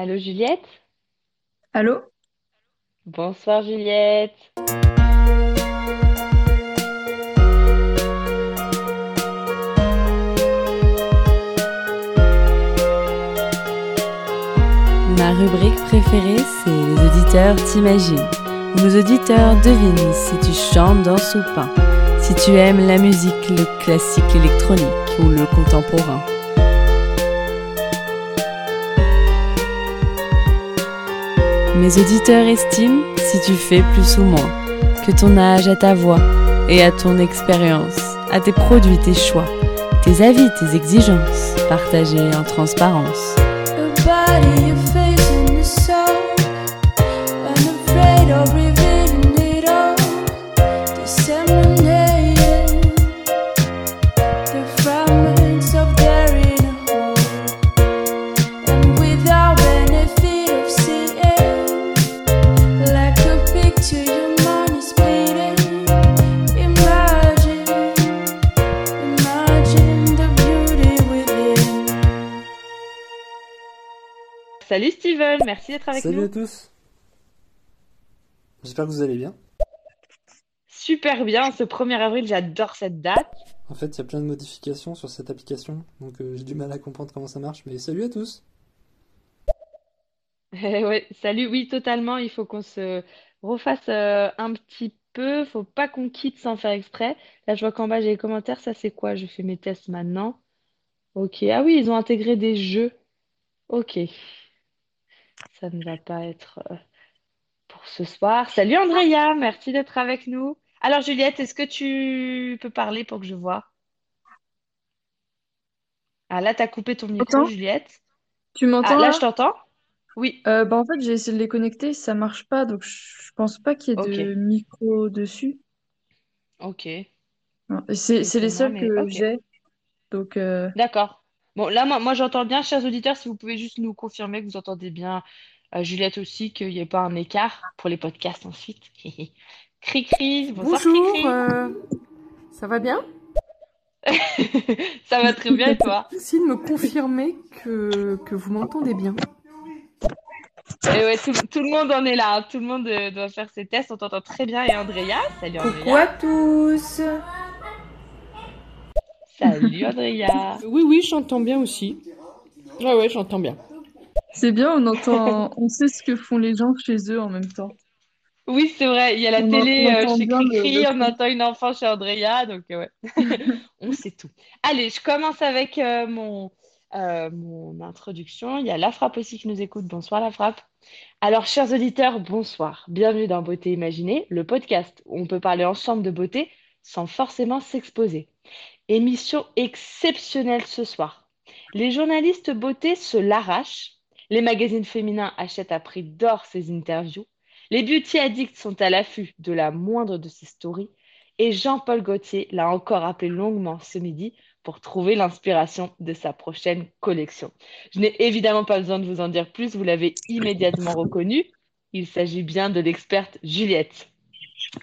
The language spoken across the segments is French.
Allô Juliette? Allô? Bonsoir Juliette. Ma rubrique préférée, c'est Les auditeurs t'imaginent, où nos auditeurs devinent si tu chantes, dans ou pas, si tu aimes la musique, le classique électronique ou le contemporain. Mes auditeurs estiment si tu fais plus ou moins, que ton âge à ta voix et à ton expérience, à tes produits, tes choix, tes avis, tes exigences, partagés en transparence. Salut merci d'être avec Salut nous. à tous. J'espère que vous allez bien. Super bien, ce 1er avril, j'adore cette date. En fait, il y a plein de modifications sur cette application, donc euh, j'ai du mal à comprendre comment ça marche, mais salut à tous. Eh ouais, salut, oui, totalement, il faut qu'on se refasse euh, un petit peu, faut pas qu'on quitte sans faire exprès. Là, je vois qu'en bas, j'ai les commentaires, ça c'est quoi? Je fais mes tests maintenant. Ok, ah oui, ils ont intégré des jeux. Ok, ça ne va pas être euh, pour ce soir. Salut Andrea, merci d'être avec nous. Alors Juliette, est-ce que tu peux parler pour que je vois? Ah là, t'as coupé ton micro? Juliette. Tu Ah m'entends là, je t'entends? Oui, Euh, bah en fait j'ai essayé de les connecter, ça marche pas, donc je je pense pas qu'il y ait de micro dessus. ok. C'est les seuls mais que j'ai, donc euh, D'accord. Bon, là, moi, moi j'entends bien, chers auditeurs, si vous pouvez juste nous confirmer que vous entendez bien euh, Juliette aussi, qu'il n'y ait pas un écart pour les podcasts ensuite. Cri-cri, bonsoir Bonjour, Cri-cri. euh, ça va bien? Ça va très bien et toi? Merci de me confirmer que, que vous m'entendez bien. Et ouais, tout, tout le monde en est là, hein. Tout le monde euh, doit faire ses tests, on t'entend très bien. Et Andrea, salut Coucou à Andrea. tous. Salut Andrea. Oui, oui, j'entends bien aussi. Ouais, ouais, j'entends bien. c'est bien, on entend, on sait ce que font les gens chez eux en même temps. Oui, c'est vrai, il y a la On, en- télé on euh, chez Cricri, le on entend une enfant chez Andrea, donc euh, ouais. On sait tout. Allez, je commence avec euh, mon, euh, mon introduction. Il y a La Frappe aussi qui nous écoute. Bonsoir La Frappe. Alors, chers auditeurs, bonsoir. Bienvenue dans Beauté Imaginée, le podcast où on peut parler ensemble de beauté sans forcément s'exposer. Émission exceptionnelle ce soir. Les journalistes beauté se l'arrachent. Les magazines féminins achètent à prix d'or ces interviews. Les beauty addicts sont à l'affût de la moindre de ces stories. Et Jean-Paul Gaultier l'a encore appelé longuement ce midi pour trouver l'inspiration de sa prochaine collection. Je n'ai évidemment pas besoin de vous en dire plus, vous l'avez immédiatement reconnu. Il s'agit bien de l'experte Juliette,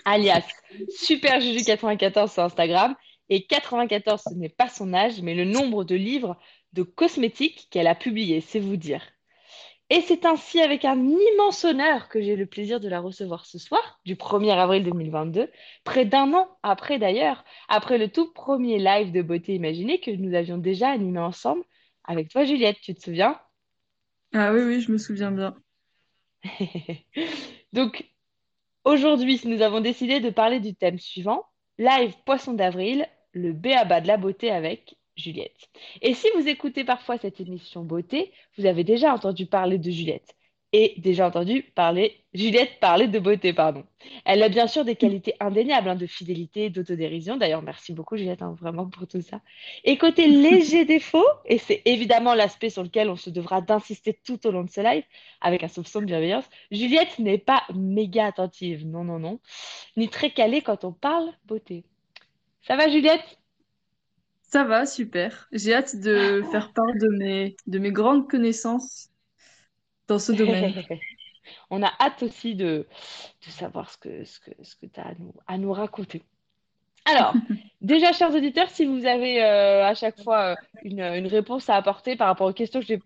alias Super Juju 94 sur Instagram. Et 94, ce n'est pas son âge, mais le nombre de livres de cosmétiques qu'elle a publiés, c'est vous dire. Et c'est ainsi avec un immense honneur que j'ai le plaisir de la recevoir ce soir, du 1er avril 2022, près d'un an après d'ailleurs, après le tout premier live de Beauté Imaginée que nous avions déjà animé ensemble avec toi, Juliette, tu te souviens? Ah oui, oui, je me souviens bien. Donc, aujourd'hui, nous avons décidé de parler du thème suivant, live Poisson d'avril, le béaba de la beauté avec Juliette. Et si vous écoutez parfois cette émission beauté, vous avez déjà entendu parler de Juliette et déjà entendu parler Juliette parler de beauté, pardon. Elle a bien sûr des qualités indéniables hein, de fidélité, d'autodérision. D'ailleurs, merci beaucoup Juliette hein, vraiment pour tout ça. Et côté léger défaut, et c'est évidemment l'aspect sur lequel on se devra d'insister tout au long de ce live, avec un soupçon de bienveillance, Juliette n'est pas méga attentive, non, non, non, ni très calée quand on parle beauté. Ça va Juliette? Ça va, super. J'ai hâte de faire part de mes, de mes grandes connaissances dans ce domaine. On a hâte aussi de, de savoir ce que, ce que, ce que tu as à nous, à nous raconter. Alors, déjà, chers auditeurs, si vous avez euh, à chaque fois euh, une, une réponse à apporter par rapport aux questions que j'ai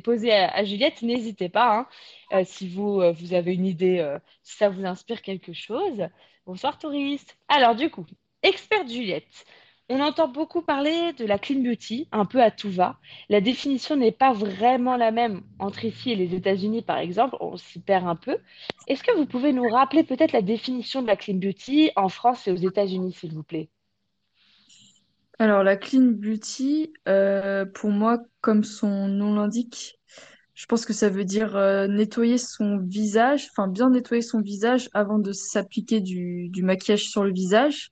posées à, à Juliette, n'hésitez pas. hein. Euh, si vous, vous avez une idée, si ça vous inspire quelque chose. Bonsoir, touristes. Alors, du coup, experte Juliette, on entend beaucoup parler de la clean beauty, un peu à tout va. La définition n'est pas vraiment la même entre ici et les États-Unis, par exemple. On s'y perd un peu. Est-ce que vous pouvez nous rappeler peut-être la définition de la clean beauty en France et aux États-Unis, s'il vous plaît? Alors, la clean beauty, euh, pour moi, comme son nom l'indique, je pense que ça veut dire euh, nettoyer son visage, enfin bien nettoyer son visage avant de s'appliquer du, du maquillage sur le visage.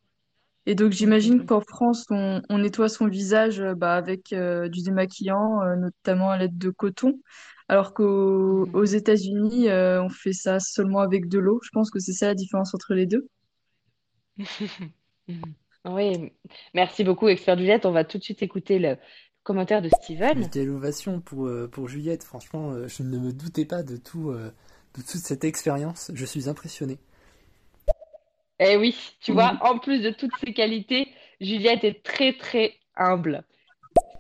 Et donc, j'imagine qu'en France, on, on nettoie son visage euh, bah, avec euh, du démaquillant, euh, notamment à l'aide de coton, alors qu'aux aux États-Unis, euh, on fait ça seulement avec de l'eau. Je pense que c'est ça la différence entre les deux. Oui, merci beaucoup, expert Juliette. On va tout de suite écouter le commentaire de Steven. quelle ovation pour, pour Juliette, franchement, je ne me doutais pas de tout, de toute cette expérience, je suis impressionné. Eh oui, tu vois, Mhm. en plus de toutes ces qualités, Juliette est très très humble.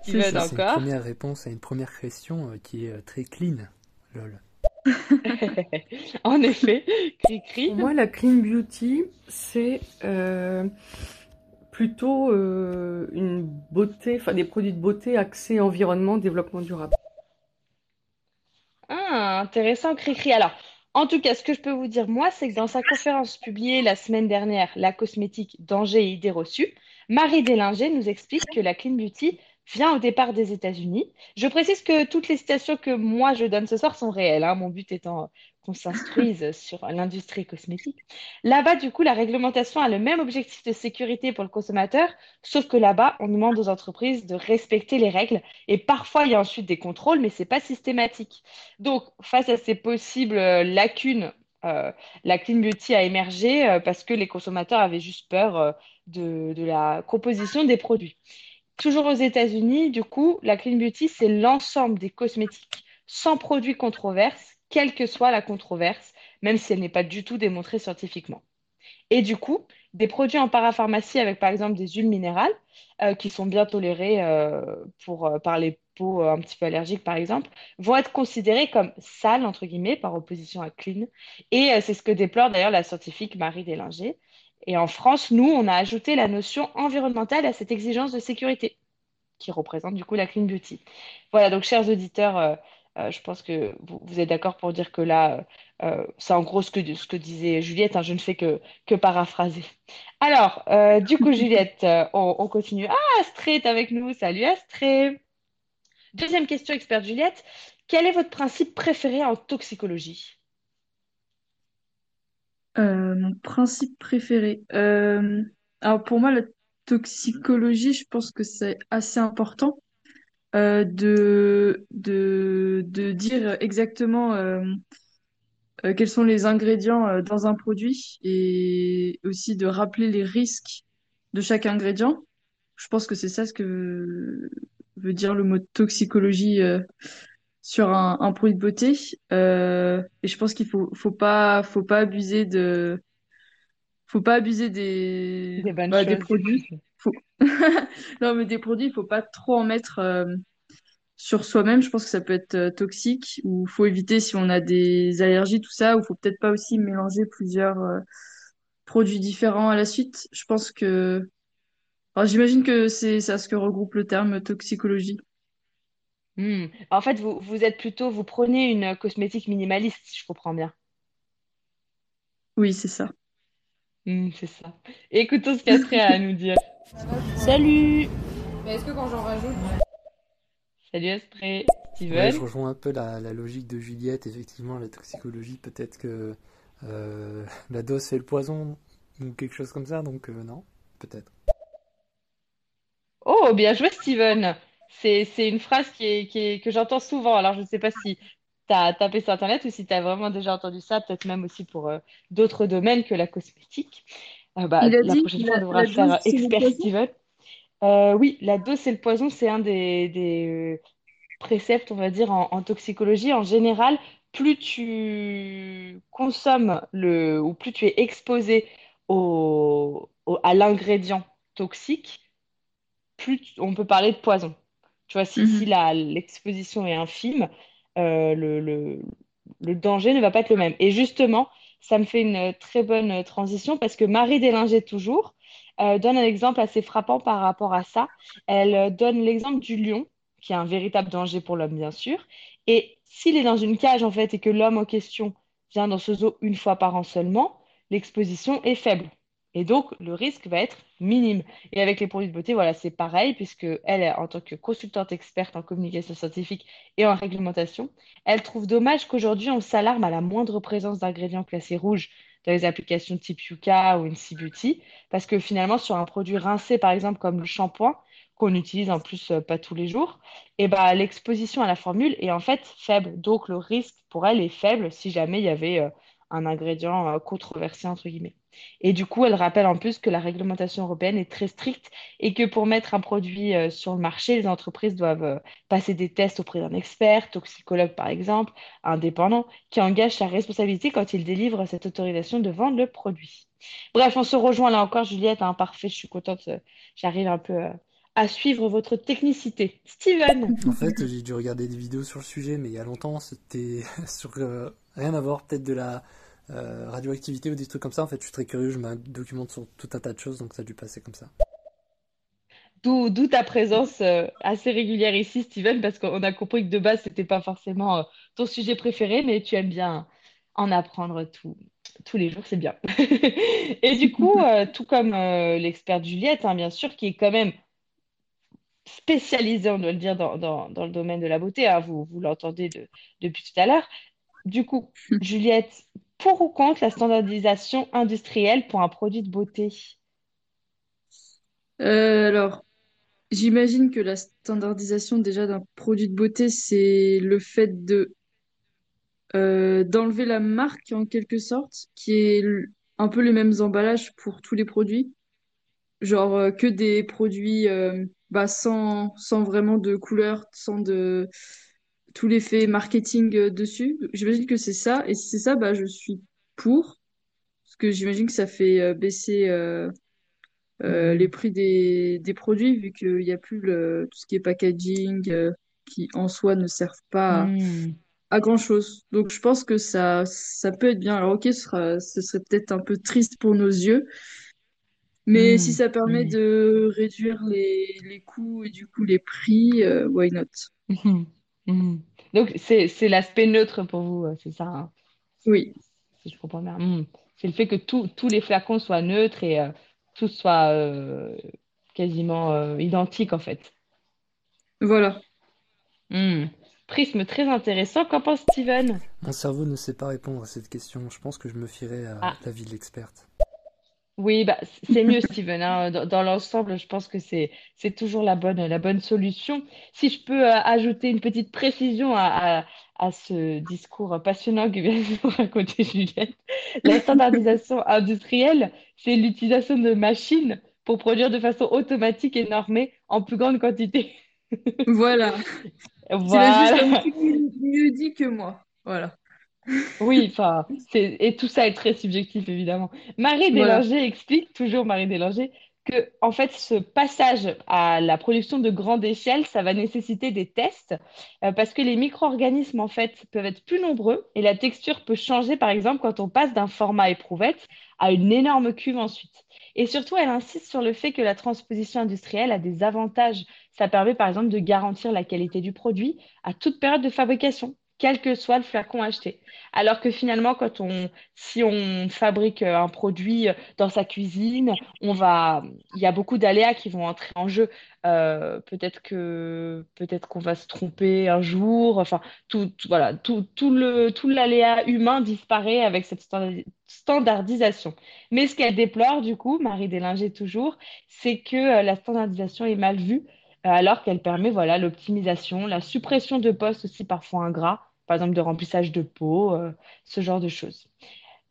C'est Steven Ça, ça. c'est une encore. première réponse à une première question euh, qui est euh, très clean. Lol. En effet, cri-cri. Pour moi, la clean beauty, c'est euh, plutôt euh, une beauté, enfin des produits de beauté axés environnement, développement durable. Ah, intéressant, Cricri. Alors, en tout cas, ce que je peux vous dire, moi, c'est que dans sa conférence publiée la semaine dernière, La cosmétique, danger et idées reçues, Marie Délinger nous explique que la clean beauty vient au départ des États-Unis. Je précise que toutes les citations que moi je donne ce soir sont réelles, hein, mon but étant qu'on s'instruise sur l'industrie cosmétique. Là-bas, du coup, la réglementation a le même objectif de sécurité pour le consommateur, sauf que là-bas, on demande aux entreprises de respecter les règles et parfois il y a ensuite des contrôles, mais c'est pas systématique. Donc, face à ces possibles euh, lacunes, euh, la clean beauty a émergé euh, parce que les consommateurs avaient juste peur de la composition des produits. Toujours aux États-Unis, du coup, la clean beauty, c'est l'ensemble des cosmétiques sans produits controverses, quelle que soit la controverse, même si elle n'est pas du tout démontrée scientifiquement. Et du coup, des produits en parapharmacie avec par exemple des huiles minérales euh, qui sont bien tolérées euh, pour, euh, par les peaux un petit peu allergiques par exemple, vont être considérés comme sales entre guillemets par opposition à clean. Et c'est ce que déplore d'ailleurs la scientifique Marie Délinger. Et en France, nous, on a ajouté la notion environnementale à cette exigence de sécurité qui représente du coup la clean beauty. Voilà, donc chers auditeurs, euh, euh, je pense que vous, êtes d'accord pour dire que là, euh, c'est en gros ce que, disait Juliette, hein, je ne fais que, que paraphraser. Alors, euh, du coup, Juliette, euh, on, on continue. Ah, Astrée est avec nous. Salut Astrée. Deuxième question, experte Juliette. Quel est votre principe préféré en toxicologie? Euh, mon principe préféré. Euh, alors pour moi, la toxicologie, je pense que c'est assez important euh, de, de, de dire exactement euh, euh, quels sont les ingrédients dans un produit et aussi de rappeler les risques de chaque ingrédient. Je pense que c'est ça ce que veut dire le mot toxicologie sur un, un produit de beauté. Euh, et je pense qu'il faut, faut pas, faut pas abuser de faut pas abuser des, Des bah, des produits. Faut... Non, mais des produits, il faut pas trop en mettre euh, sur soi-même. Je pense que ça peut être euh, toxique ou faut éviter si on a des allergies, tout ça. Ou faut peut-être pas aussi mélanger plusieurs euh, produits différents à la suite. Je pense que... J'imagine que c'est ça ce que regroupe le terme toxicologie. Hmm. En fait, vous, vous êtes plutôt, vous prenez une cosmétique minimaliste, si je comprends bien. Oui, c'est ça. Hmm, c'est ça. Écoutons ce a à nous dire. Salut Mais est-ce que quand j'en rajoute, Salut Astrée. Ouais, Steven? je rejoins un peu la, la logique de Juliette, effectivement, la toxicologie, peut-être que euh, la dose fait le poison ou quelque chose comme ça, donc euh, non, peut-être. Oh, bien joué, Steven. C'est, c'est une phrase qui est, qui est- que j'entends souvent. Alors, je ne sais pas si tu as tapé sur Internet ou si tu as vraiment déjà entendu ça, peut-être même aussi pour euh, d'autres domaines que la cosmétique. Euh, bah, Il a la dit prochaine fois, on devra faire expert. Steven. Euh, oui, la dose, c'est le poison. C'est un des, des euh, préceptes, on va dire, en, en toxicologie. En général, plus tu consommes le, ou plus tu es exposé au, au- à l'ingrédient toxique, plus on peut parler de poison. Tu vois, si, si Mhm. l'exposition est infime, euh, le, le, le danger ne va pas être le même. Et justement, ça me fait une très bonne transition parce que Marie Délinger, toujours, euh, donne un exemple assez frappant par rapport à ça. Elle euh, donne l'exemple du lion, qui est un véritable danger pour l'homme, bien sûr. Et s'il est dans une cage, en fait, et que l'homme en question vient dans ce zoo une fois par an seulement, l'exposition est faible. Et donc, le risque va être minime. Et avec les produits de beauté, voilà, c'est pareil, puisque elle, en tant que consultante experte en communication scientifique et en réglementation, elle trouve dommage qu'aujourd'hui, on s'alarme à la moindre présence d'ingrédients classés rouges dans les applications type Yuka ou Incy Beauty, parce que finalement, sur un produit rincé, par exemple, comme le shampoing, qu'on utilise en plus euh, pas tous les jours, et ben, l'exposition à la formule est en fait faible. Donc, le risque pour elle est faible si jamais il y avait euh, un ingrédient euh, controversé, entre guillemets. Et du coup, elle rappelle en plus que la réglementation européenne est très stricte et que pour mettre un produit euh, sur le marché, les entreprises doivent euh, passer des tests auprès d'un expert, toxicologue par exemple, indépendant, qui engage sa responsabilité quand il délivre cette autorisation de vendre le produit. Bref, on se rejoint là encore, Juliette, hein, parfait, je suis contente, euh, j'arrive un peu à suivre votre technicité. Steven, En fait, j'ai dû regarder des vidéos sur le sujet, mais il y a longtemps, c'était sur rien à voir, peut-être de la euh, radioactivité ou des trucs comme ça. En fait, je suis très curieux, je me documente sur tout un tas de choses, donc ça a dû passer comme ça. d'où ta présence euh, assez régulière ici, Steven, parce qu'on a compris que de base, c'était pas forcément euh, ton sujet préféré, mais tu aimes bien en apprendre tout, tous les jours, c'est bien. Et du coup, euh, tout comme euh, l'experte Juliette, hein, bien sûr, qui est quand même spécialisée, on doit le dire, dans, dans, dans le domaine de la beauté, hein, vous, vous l'entendez de- depuis tout à l'heure. Du coup, Juliette, pour ou contre la standardisation industrielle pour un produit de beauté? Euh, alors, j'imagine que la standardisation déjà d'un produit de beauté, c'est le fait euh, d'enlever la marque en quelque sorte, qui est un peu les mêmes emballages pour tous les produits, genre euh, que des produits bah, sans, sans vraiment de couleur, sans de tout l'effet marketing euh, dessus. J'imagine que c'est ça, et si c'est ça, bah, je suis pour, parce que j'imagine que ça fait euh, baisser euh, euh, les Hmm. prix des, des produits, vu qu'il n'y a plus le, tout ce qui est packaging, euh, qui en soi ne servent pas à, Hmm. à grand-chose. Donc je pense que ça, ça peut être bien. Alors ok, ce sera, ce serait peut-être un peu triste pour nos yeux, mais si Hmm. ça permet Hmm. de réduire les, les coûts et du coup les prix, why not? Mhm. Donc, c'est, c'est l'aspect neutre pour vous, euh, c'est ça, hein, Oui, si je comprends bien. Mhm. C'est le fait que tout- tous les flacons soient neutres et euh, tout soit euh, quasiment euh, identique, en fait. voilà. Mhm. Prisme très intéressant. Qu'en pense Steven? Mon cerveau ne sait pas répondre à cette question. Je pense que je me fierai à Ah, l'avis de l'experte. Oui, bah, c'est mieux, Steven. hein. Dans, dans l'ensemble, je pense que c'est, c'est toujours la bonne, la bonne solution. Si je peux euh, ajouter une petite précision à, à, à ce discours passionnant que vient de nous raconter Juliette, la standardisation industrielle, c'est l'utilisation de machines pour produire de façon automatique et normée en plus grande quantité. Voilà. Tu l'as juste un Voilà. petit peu mieux dit que moi. Voilà. Oui, enfin, et tout ça est très subjectif évidemment. Marie Voilà. Délanger explique, toujours Marie Délanger, que en fait ce passage à la production de grande échelle, ça va nécessiter des tests euh, parce que les micro-organismes en fait peuvent être plus nombreux et la texture peut changer par exemple quand on passe d'un format éprouvette à une énorme cuve ensuite. Et surtout, elle insiste sur le fait que la transposition industrielle a des avantages. Ça permet par exemple de garantir la qualité du produit à toute période de fabrication, quel que soit le flacon acheté. Alors que finalement, quand on, si on fabrique euh, un produit euh, dans sa cuisine, on va, il y a beaucoup d'aléas qui vont entrer en jeu. Euh, peut-être que, peut-être qu'on va se tromper un jour. Enfin, tout, voilà, tout, tout le, tout l'aléa humain disparaît avec cette standardi- standardisation. Mais ce qu'elle déplore, du coup, Marie Délinger toujours, c'est que la standardisation est mal vue, alors qu'elle permet, voilà, l'optimisation, la suppression de postes aussi parfois ingrats par exemple de remplissage de peau, euh, ce genre de choses.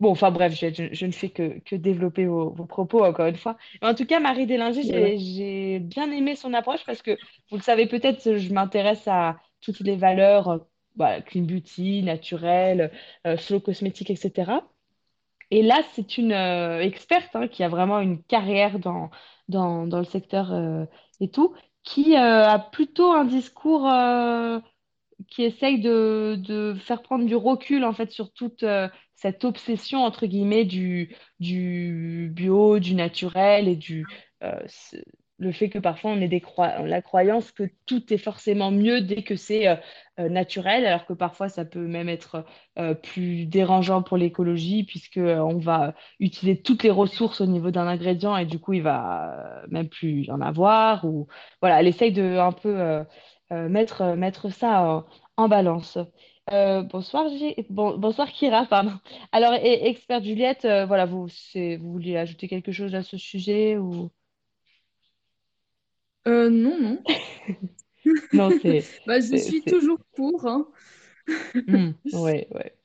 Bon, enfin bref, je, je- je ne fais que, que développer vos, vos propos encore une fois. Mais en tout cas, Marie Délinger, j'ai, bien aimé son approche parce que, vous le savez peut-être, je m'intéresse à toutes les valeurs, euh, voilà, clean beauty, naturel, euh, slow cosmétique, etc. Et là, c'est une euh, experte hein, qui a vraiment une carrière dans, dans, dans le secteur euh, et tout, qui a plutôt un discours qui essaye de, de faire prendre du recul en fait sur toute euh, cette obsession entre guillemets du, du bio, du naturel et du euh, le fait que parfois on ait des la croyance que tout est forcément mieux dès que c'est euh, naturel, alors que parfois ça peut même être plus dérangeant pour l'écologie puisque on va utiliser toutes les ressources au niveau d'un ingrédient et du coup il va même plus y en avoir ou voilà, elle essaye de un peu mettre, euh, mettre ça en, en balance. Euh, bonsoir, G- bon- bonsoir Kira, pardon. Alors, et- experte Juliette, euh, voilà, vous, vous vouliez ajouter quelque chose à ce sujet ou... Euh, non, non. Non, c'est... Bah, je suis toujours pour, hein. Hmm, ouais, ouais.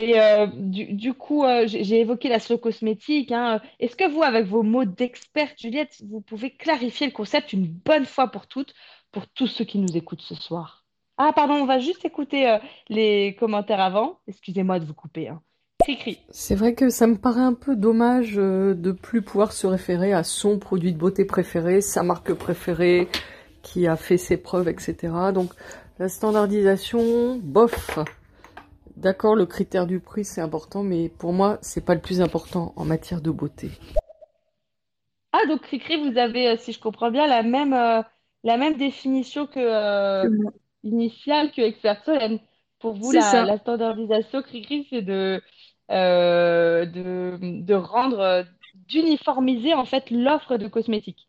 Et euh, du, du coup, euh, j'ai évoqué la slow cosmétique, hein. Est-ce que vous, avec vos mots d'experte, Juliette, vous pouvez clarifier le concept une bonne fois pour toutes, pour tous ceux qui nous écoutent ce soir? Ah, pardon, on va juste écouter euh, les commentaires avant. Excusez-moi de vous couper, hein. C'est vrai que ça me paraît un peu dommage euh, de plus pouvoir se référer à son produit de beauté préféré, sa marque préférée, qui a fait ses preuves, etc. Donc la standardisation, bof. D'accord, le critère du prix c'est important, mais pour moi c'est pas le plus important en matière de beauté. Ah, donc Cricri, vous avez, euh, si je comprends bien, la même, euh, la même définition que euh, initiale que Expert Solène. Pour vous, la, standardisation, Cricri, c'est de, euh, de, de rendre, euh, d'uniformiser en fait l'offre de cosmétiques.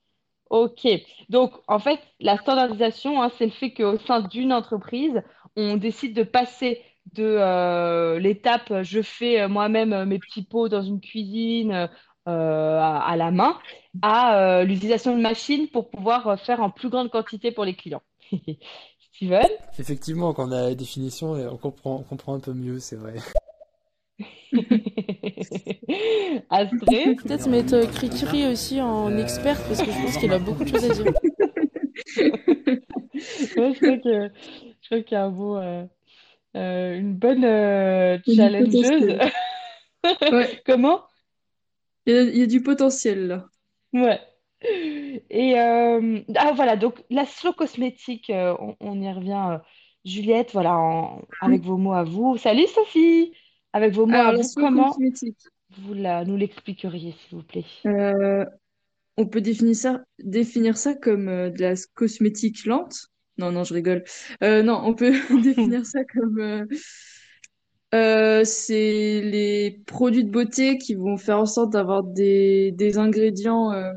Ok. Donc, en fait, la standardisation, hein, c'est le fait qu'au sein d'une entreprise, on décide de passer de euh, l'étape je fais moi-même mes petits pots dans une cuisine à, à la main à euh, l'utilisation de machines pour pouvoir euh, faire en plus grande quantité pour les clients. Steven? Effectivement, quand on a la définition, et on comprend, on comprend un peu mieux, c'est vrai. Astrid? Peut-être mettre euh, Cricri aussi en experte parce que je pense qu'il a beaucoup de choses à dire. Ouais, je crois que, je crois qu'il y a un beau, euh, euh, une bonne euh, challengeuse. Ouais, Comment? il y a, il y a du potentiel là. Ouais. Et euh, ah voilà, donc la slow cosmétique, euh, on, on y revient. euh, Juliette, voilà, en- avec vos mots à vous. Salut Sophie! Avec vos mots à Alors, la vous, slow comment cosmétique, vous la, nous l'expliqueriez, s'il vous plaît? euh, on peut définir ça, définir ça comme euh, de la cosmétique lente? Non, non, je rigole. Euh, non, on peut définir ça comme euh, euh, c'est les produits de beauté qui vont faire en sorte d'avoir des, des ingrédients euh,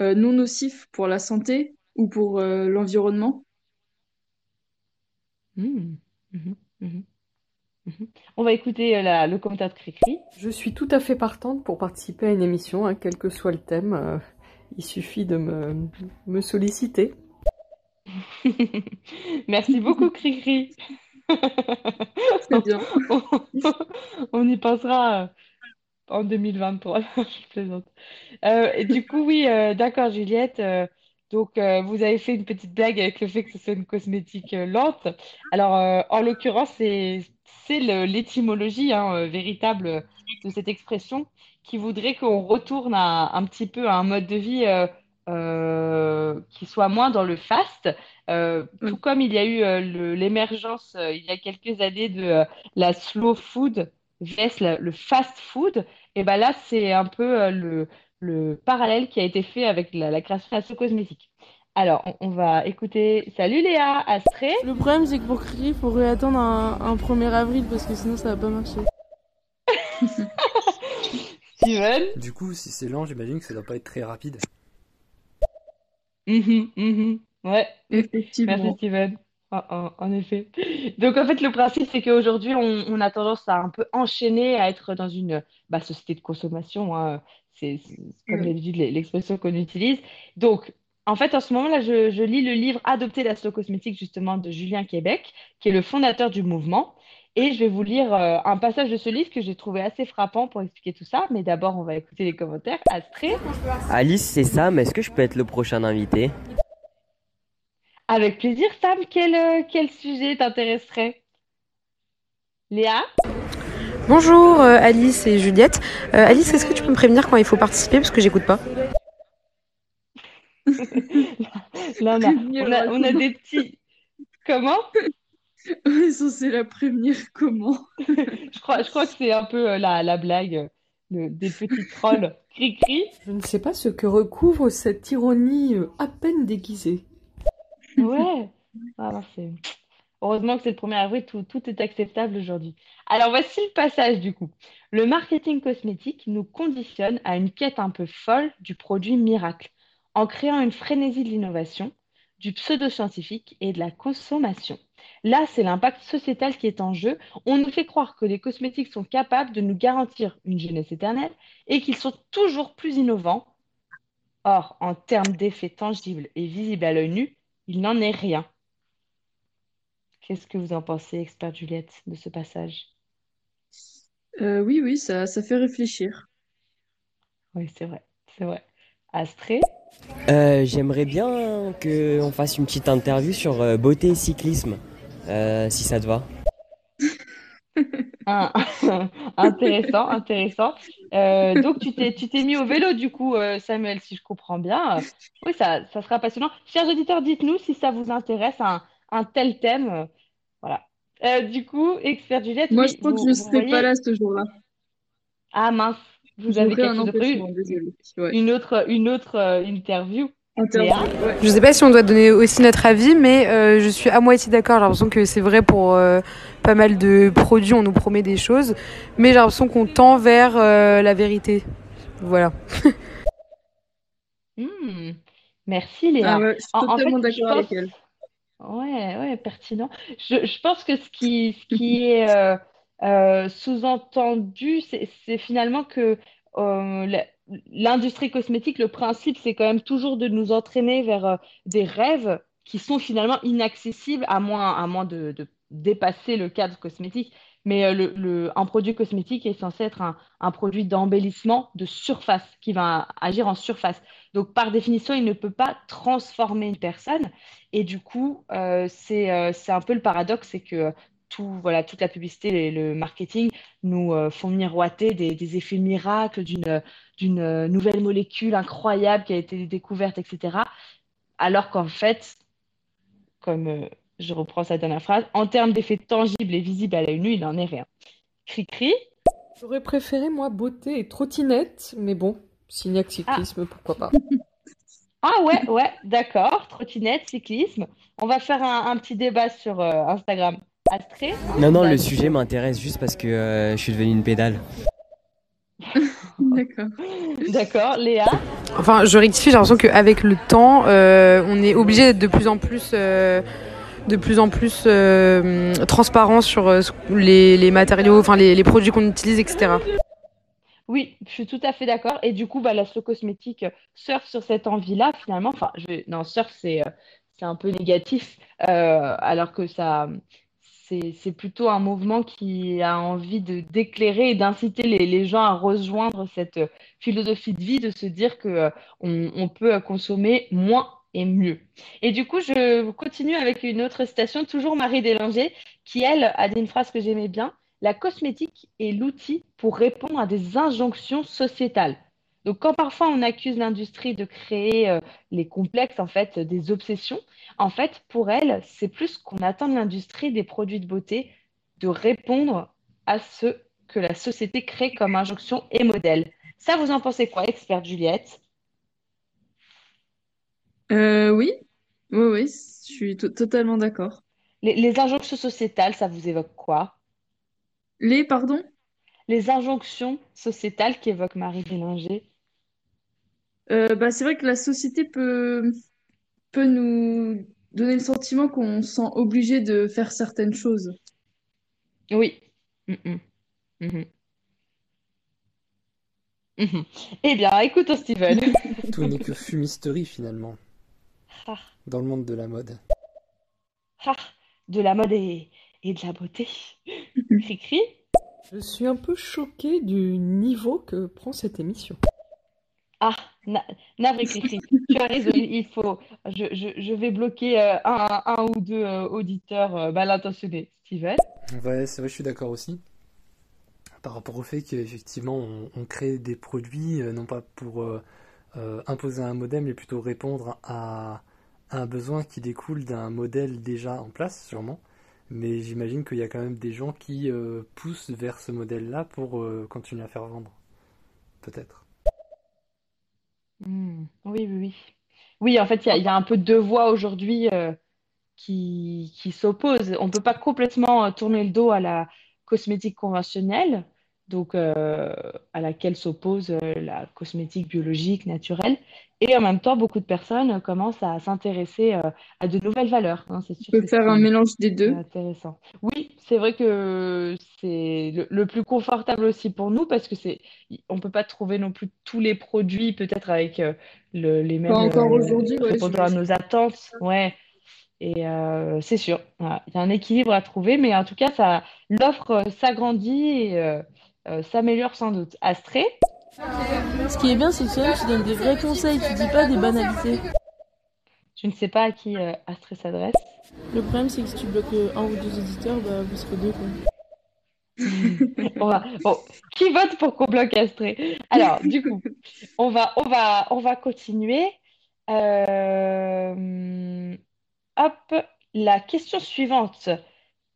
euh, non nocifs pour la santé ou pour euh, l'environnement. Mhm, mhm, mhm. On va écouter la- le commentaire de Cricri. Je suis tout à fait partante pour participer à une émission, hein, quel que soit le thème. euh, il suffit de me, me solliciter. Merci beaucoup, Cricri. Bien. On, y pensera euh, en 2023. Je plaisante. Euh, et du coup, oui, euh, d'accord, Juliette. euh, donc, vous avez fait une petite blague avec le fait que ce soit une cosmétique lente. Alors, en l'occurrence, c'est l'étymologie hein, véritable de cette expression qui voudrait qu'on retourne à, un petit peu à un mode de vie euh, qui soit moins dans le fast. Euh, Oui. tout comme il y a eu euh, l'émergence euh, il y a quelques années de euh, la slow food vs la- le fast food, et ben là, c'est un peu euh, le le parallèle qui a été fait avec la, la création de la cosmétique. Alors, on, on va écouter. Salut Léa, Astrée. Le problème, c'est que pour Cricri, il faudrait attendre un, un 1er avril parce que sinon ça va pas marcher. Steven? Du coup, si c'est lent, j'imagine que ça doit pas être très rapide. Mhm, mhm. Ouais, merci Effectivement. Steven. En, en- en effet. Donc en fait, le principe, c'est qu'aujourd'hui, on, on a tendance à un peu enchaîner, à être dans une bah, société de consommation. hein. C'est c'est comme d'habitude l'e- l'expression qu'on utilise. Donc, en fait, en ce moment-là, je, je lis le livre Adopter la slow cosmétique, justement, de Julien Québec, qui est le fondateur du mouvement. Et je vais vous lire euh, un passage de ce livre que j'ai trouvé assez frappant pour expliquer tout ça. Mais d'abord, on va écouter les commentaires. Astrée, Alice, c'est Sam, est-ce que je peux être le prochain invité? Avec plaisir. Sam, quel, euh, quel sujet t'intéresserait? Léa? Bonjour euh, Alice et Juliette. Euh, Alice, est-ce que tu peux me prévenir quand il faut participer? Parce que j'écoute pas? Là, on a, on a, on a des petits. Comment? On est censé la prévenir comment? Je crois, je crois que c'est un peu euh, la, la blague euh, de- des petits trolls. Cri-cri. Je ne sais pas ce que recouvre cette ironie euh, à peine déguisée. Ouais. Ah, c'est... Heureusement que c'est le 1er avril, tout, tout est acceptable aujourd'hui. Alors voici le passage du coup. Le marketing cosmétique nous conditionne à une quête un peu folle du produit miracle, en créant une frénésie de l'innovation, du pseudo-scientifique et de la consommation. Là, c'est l'impact sociétal qui est en jeu. On nous fait croire que les cosmétiques sont capables de nous garantir une jeunesse éternelle et qu'ils sont toujours plus innovants. Or, en termes d'effets tangibles et visibles à l'œil nu, il n'en est rien. Qu'est-ce que vous en pensez, expert Juliette, de ce passage? Euh, oui, oui, ça, ça fait réfléchir. Oui, c'est vrai, c'est vrai. Astrée? Euh, j'aimerais bien qu'on fasse une petite interview sur euh, beauté et cyclisme, euh, si ça te va. Ah, intéressant, intéressant. Euh, donc, tu t'es, tu t'es mis au vélo, du coup, Samuel, si je comprends bien. Oui, ça, ça sera passionnant. Chers auditeurs, dites-nous si ça vous intéresse, un, un tel thème. Voilà. Euh, du coup, expert Juliette, Moi, oui, je crois que je ne serai pas là ce jour-là. Ah mince, vous avez quelque un chose de prévu? empêchement, désolé. Ouais. Une autre, une autre euh, interview? Interview, Léa? ouais. Je sais pas si on doit donner aussi notre avis, mais euh, je suis à moitié d'accord. J'ai l'impression que c'est vrai pour euh, pas mal de produits, on nous promet des choses, mais j'ai l'impression qu'on tend vers euh, la vérité. Voilà. Hmm, Merci, Ah Léa. ouais, je suis En, en fait, totalement d'accord avec pense. elle. Ouais, ouais, pertinent. Je, je pense que ce qui, ce qui est euh, sous-entendu, c'est, finalement que euh, l'industrie cosmétique, le principe, c'est quand même toujours de nous entraîner vers euh, des rêves qui sont finalement inaccessibles à moins, de, dépasser le cadre cosmétique. Mais un produit cosmétique est censé être un, produit d'embellissement de surface, qui va agir en surface. Donc, par définition, il ne peut pas transformer une personne. Et du coup, c'est c'est un peu le paradoxe, c'est que tout, voilà, toute la publicité et le marketing nous euh, font miroiter des, des effets miracles d'une euh, nouvelle molécule incroyable qui a été découverte, etc. Alors qu'en fait, comme euh, je reprends sa dernière phrase, en termes d'effets tangibles et visibles à l'œil nu, il n'en est rien. Cri-cri. J'aurais préféré, moi, beauté et trottinette, mais bon, signac Ah, cyclisme, pourquoi pas. ah ouais, ouais, d'accord. Trottinette, cyclisme. On va faire un, un petit débat sur euh, Instagram. Non, non, le D'accord. sujet m'intéresse juste parce que euh, je suis devenu une pédale. D'accord. D'accord. Léa? Enfin, je rectifie, j'ai l'impression qu'avec le temps, euh, on est obligé d'être de plus en plus, euh, de plus en plus euh, transparent sur euh, les, les matériaux, enfin les, les produits qu'on utilise, etc. Oui, je suis tout à fait d'accord. Et du coup, bah, la slow cosmétique surfe sur cette envie-là, finalement. Enfin, je non, surfe, c'est c'est un peu négatif, euh, alors que ça, c'est plutôt un mouvement qui a envie d'éclairer et d'inciter les, gens à rejoindre cette euh, philosophie de vie, de se dire que euh, on, peut consommer moins et mieux. Et du coup, je continue avec une autre citation, toujours Marie Délanger, qui, elle, a dit une phrase que j'aimais bien. La cosmétique est l'outil pour répondre à des injonctions sociétales. Donc, quand parfois on accuse l'industrie de créer euh, les complexes, en fait, des obsessions, en fait, pour elle, c'est plus qu'on attend de l'industrie des produits de beauté de répondre à ce que la société crée comme injonction et modèle. Ça, vous en pensez quoi, experte Juliette? Euh, oui, oui, oui, je suis to- totalement d'accord. Les, les injonctions sociétales, ça vous évoque quoi? Les, pardon? Les injonctions sociétales qu'évoque Marie Bélinger. Euh, bah, c'est vrai que la société peut, peut nous donner le sentiment qu'on se sent obligé de faire certaines choses. Oui. Mhm, mhm, mhm. Eh bien, écoute, Steven. Tout n'est que fumisterie finalement, Ah, dans le monde de la mode. ah, de la mode et, et de la beauté. Cri-cri. Je suis un peu choquée du niveau que prend cette émission. Ah, na navré, Cri-cri. Tu as raison, il, faut. Je, je, je vais bloquer euh, un, un ou deux euh, auditeurs euh, mal intentionnés. Steven. Ouais, c'est vrai, je suis d'accord aussi. Par rapport au fait qu'effectivement, on, crée des produits, non pas pour imposer un modem, mais plutôt répondre à, un besoin qui découle d'un modèle déjà en place, sûrement. Mais j'imagine qu'il y a quand même des gens qui poussent vers ce modèle-là pour continuer à faire vendre. Peut-être. Hmm. Oui, oui, oui. En fait, il y, a un peu deux voix aujourd'hui qui, qui s'opposent. On ne peut pas complètement tourner le dos à la cosmétique conventionnelle, donc euh, à laquelle s'oppose euh, la cosmétique biologique, naturelle. Et en même temps, beaucoup de personnes commencent à s'intéresser euh, à de nouvelles valeurs. Hein, c'est sûr peut faire un mélange des deux. Intéressant. Oui, c'est vrai que c'est le, plus confortable aussi pour nous parce que c'est, on peut pas trouver non plus tous les produits peut-être avec le, les mêmes. Pas encore aujourd'hui, répondant à nos attentes. Ouais. Et c'est sûr, il y a un équilibre à trouver, mais en tout cas, ça, l'offre s'agrandit et euh, s'améliore sans doute. Astrée Ce qui est bien, c'est que tu donnes des vrais conseils, tu dis pas des banalités. Je ne sais pas à qui euh, Astrée s'adresse. Le problème, c'est que si tu bloques euh, un ou deux éditeurs, bah, vous serez deux. Quoi. bon, qui vote pour qu'on bloque Astrée? Alors, du coup, on va, on va, on va continuer. Hop, la question suivante.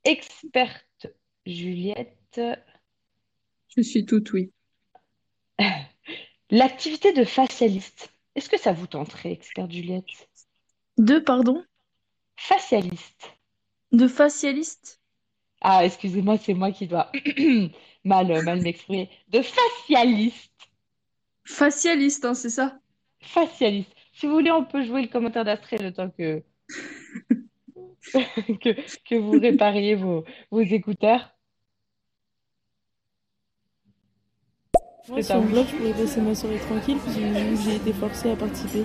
Experte Juliette. Je suis toute oui. L'activité de facialiste, est-ce que ça vous tenterait, expert Juliette? De, pardon? Facialiste. De facialiste? Ah, excusez-moi, c'est moi qui dois mal, mal m'exprimer. De facialiste. Facialiste, hein, c'est ça? Facialiste. Si vous voulez, on peut jouer le commentaire d'Astrée le temps que... que, vous répariez vos, vos écouteurs. Moi, si on bloque, je pourrais passer ma soirée tranquille, que j'ai été forcée à participer.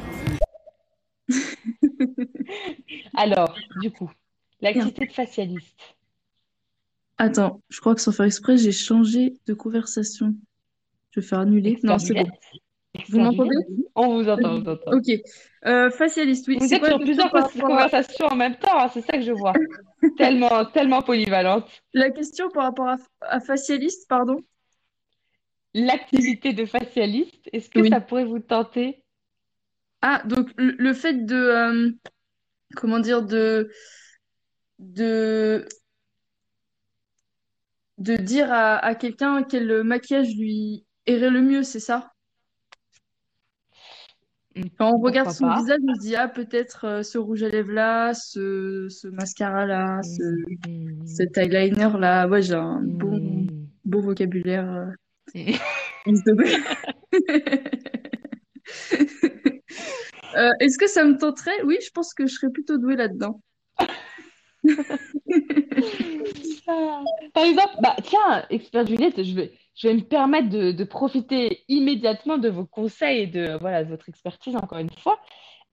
Alors, du coup, l'activité de facialiste. Attends, je crois que sans faire exprès, j'ai changé de conversation. Je vais faire annuler. Non, c'est bon. Vous m'entendez? On vous entend, on vous entend. Ok. Euh, facialiste, oui. Vous êtes sur plusieurs conversations en même temps, hein, c'est ça que je vois. tellement, tellement polyvalente. La question par rapport à facialiste, pardon? L'activité de facialiste, est-ce que ça pourrait vous tenter? Ah, donc le, fait de, euh, comment dire, de, de, de dire à, quelqu'un quel maquillage lui irait le mieux, c'est ça? Quand on regarde son visage, on se dit, ah, peut-être euh, ce rouge à lèvres là, ce, mascara là, ce, hmm. cet eyeliner là. Ouais, j'ai un bon, hmm. bon vocabulaire. Euh. Est-ce que ça me tenterait? Oui, je pense que je serais plutôt douée là-dedans. Par exemple, bah, tiens, expert Juliette, je vais, je vais me permettre de, profiter immédiatement de vos conseils et de, voilà, de votre expertise, encore une fois.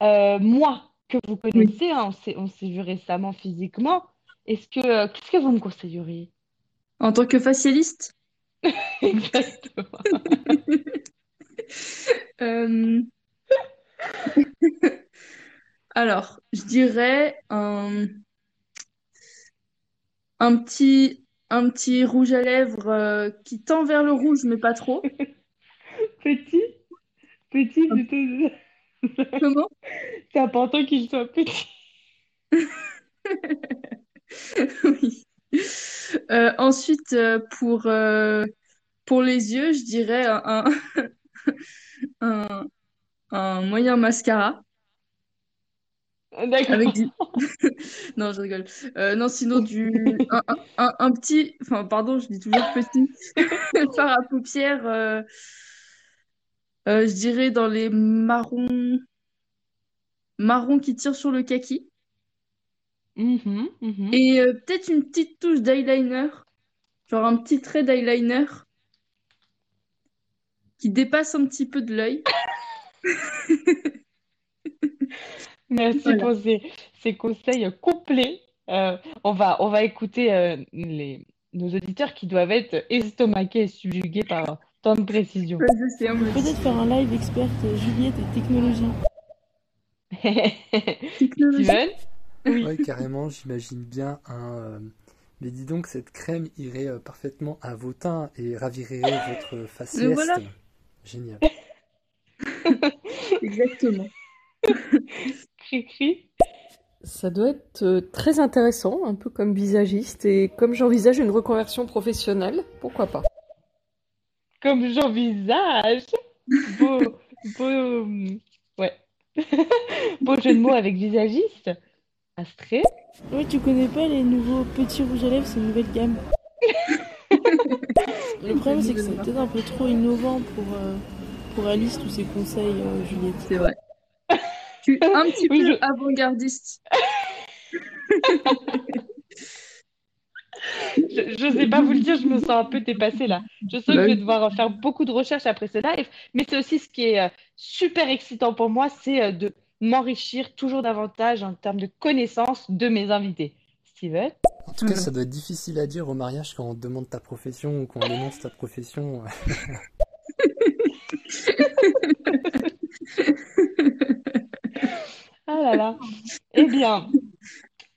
Euh, moi, que vous connaissez, hein, on s'est vu récemment physiquement, est-ce que, euh, qu'est-ce que vous me conseilleriez? En tant que facialiste? Exactement. Euh, alors, je dirais un, un petit, un petit rouge à lèvres euh, qui tend vers le rouge, mais pas trop. Petit? Petit, plutôt. Comment? C'est important qu'il soit petit. Oui. Euh, ensuite, euh, pour, euh, pour les yeux, je dirais un, un, moyen mascara. D'accord. Avec non, je rigole. non, sinon, du... un, petit... Enfin, pardon, je dis toujours petit. Fard à paupières, je dirais dans les marrons... marrons qui tirent sur le kaki. Mhm, mhm. Et euh, peut-être une petite touche d'eyeliner, genre un petit trait d'eyeliner qui dépasse un petit peu de l'œil. Merci pour ces, conseils complets. Euh, on va, on va écouter euh, les, nos auditeurs qui doivent être estomaqués et subjugués par tant de précision. Peut-être faire un live experte Juliette et technologie. technologie. Steven oui. carrément, j'imagine bien un. Euh, mais dis donc, cette crème irait euh, parfaitement à vos teints et ravirait votre faciès. Génial. Exactement. Cri-cri. Ça doit être euh, très intéressant, un peu comme visagiste, et comme j'envisage une reconversion professionnelle, pourquoi pas Comme j'envisage. Beau, beau, ouais. beau jeu de mots avec visagiste. Astrée. Ouais, tu connais pas les nouveaux petits rouges à lèvres, c'est une nouvelle gamme. Le problème, c'est que c'est peut-être un peu trop innovant pour, euh, pour Alice, tous ses conseils, euh, Juliette. C'est vrai. Tu es un petit Oui, peu je- avant-gardiste. Je, je sais pas vous le dire, je me sens un peu dépassée là. Je sens que je vais devoir faire beaucoup de recherches après ce live, mais c'est aussi ce qui est euh, super excitant pour moi, c'est de m'enrichir toujours davantage en termes de connaissances de mes invités. Steven? En tout cas, ça doit être difficile à dire au mariage quand on te demande ta profession ou quand on énonce ta profession. Ah là là. Eh bien,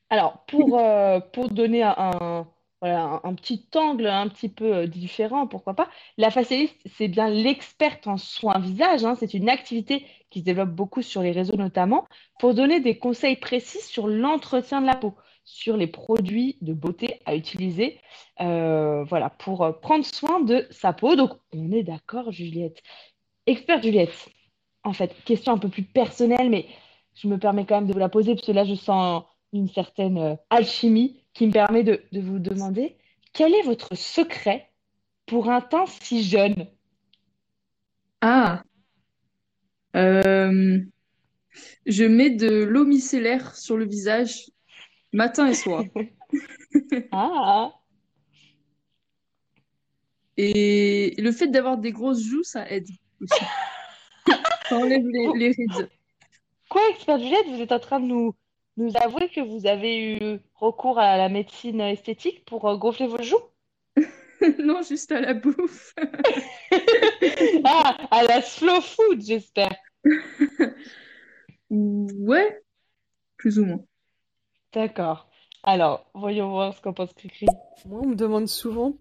alors pour, euh, pour donner un, un- voilà, un, un petit angle un petit peu euh, différent, pourquoi pas, la facialiste, c'est bien l'experte en soins visage. hein. C'est une activité qui se développe beaucoup sur les réseaux notamment pour donner des conseils précis sur l'entretien de la peau, sur les produits de beauté à utiliser, euh, voilà, pour euh, prendre soin de sa peau. Donc, on est d'accord, Juliette. Experte Juliette, en fait, question un peu plus personnelle, mais je me permets quand même de vous la poser parce que là, je sens une certaine euh, alchimie qui me permet de, vous demander quel est votre secret pour un teint si jeune? Ah, je mets de l'eau micellaire sur le visage matin et soir. Ah, Et le fait d'avoir des grosses joues, ça aide aussi. Ça enlève les, les rides. quoi, experte Juliette, vous êtes en train de nous, nous avouer que vous avez eu recours à la médecine esthétique pour euh, gonfler vos joues? Non, juste à la bouffe. Ah, à la slow food, j'espère. Ouais, plus ou moins. D'accord. Alors, voyons voir ce qu'en pense Cricri. Moi, on me demande souvent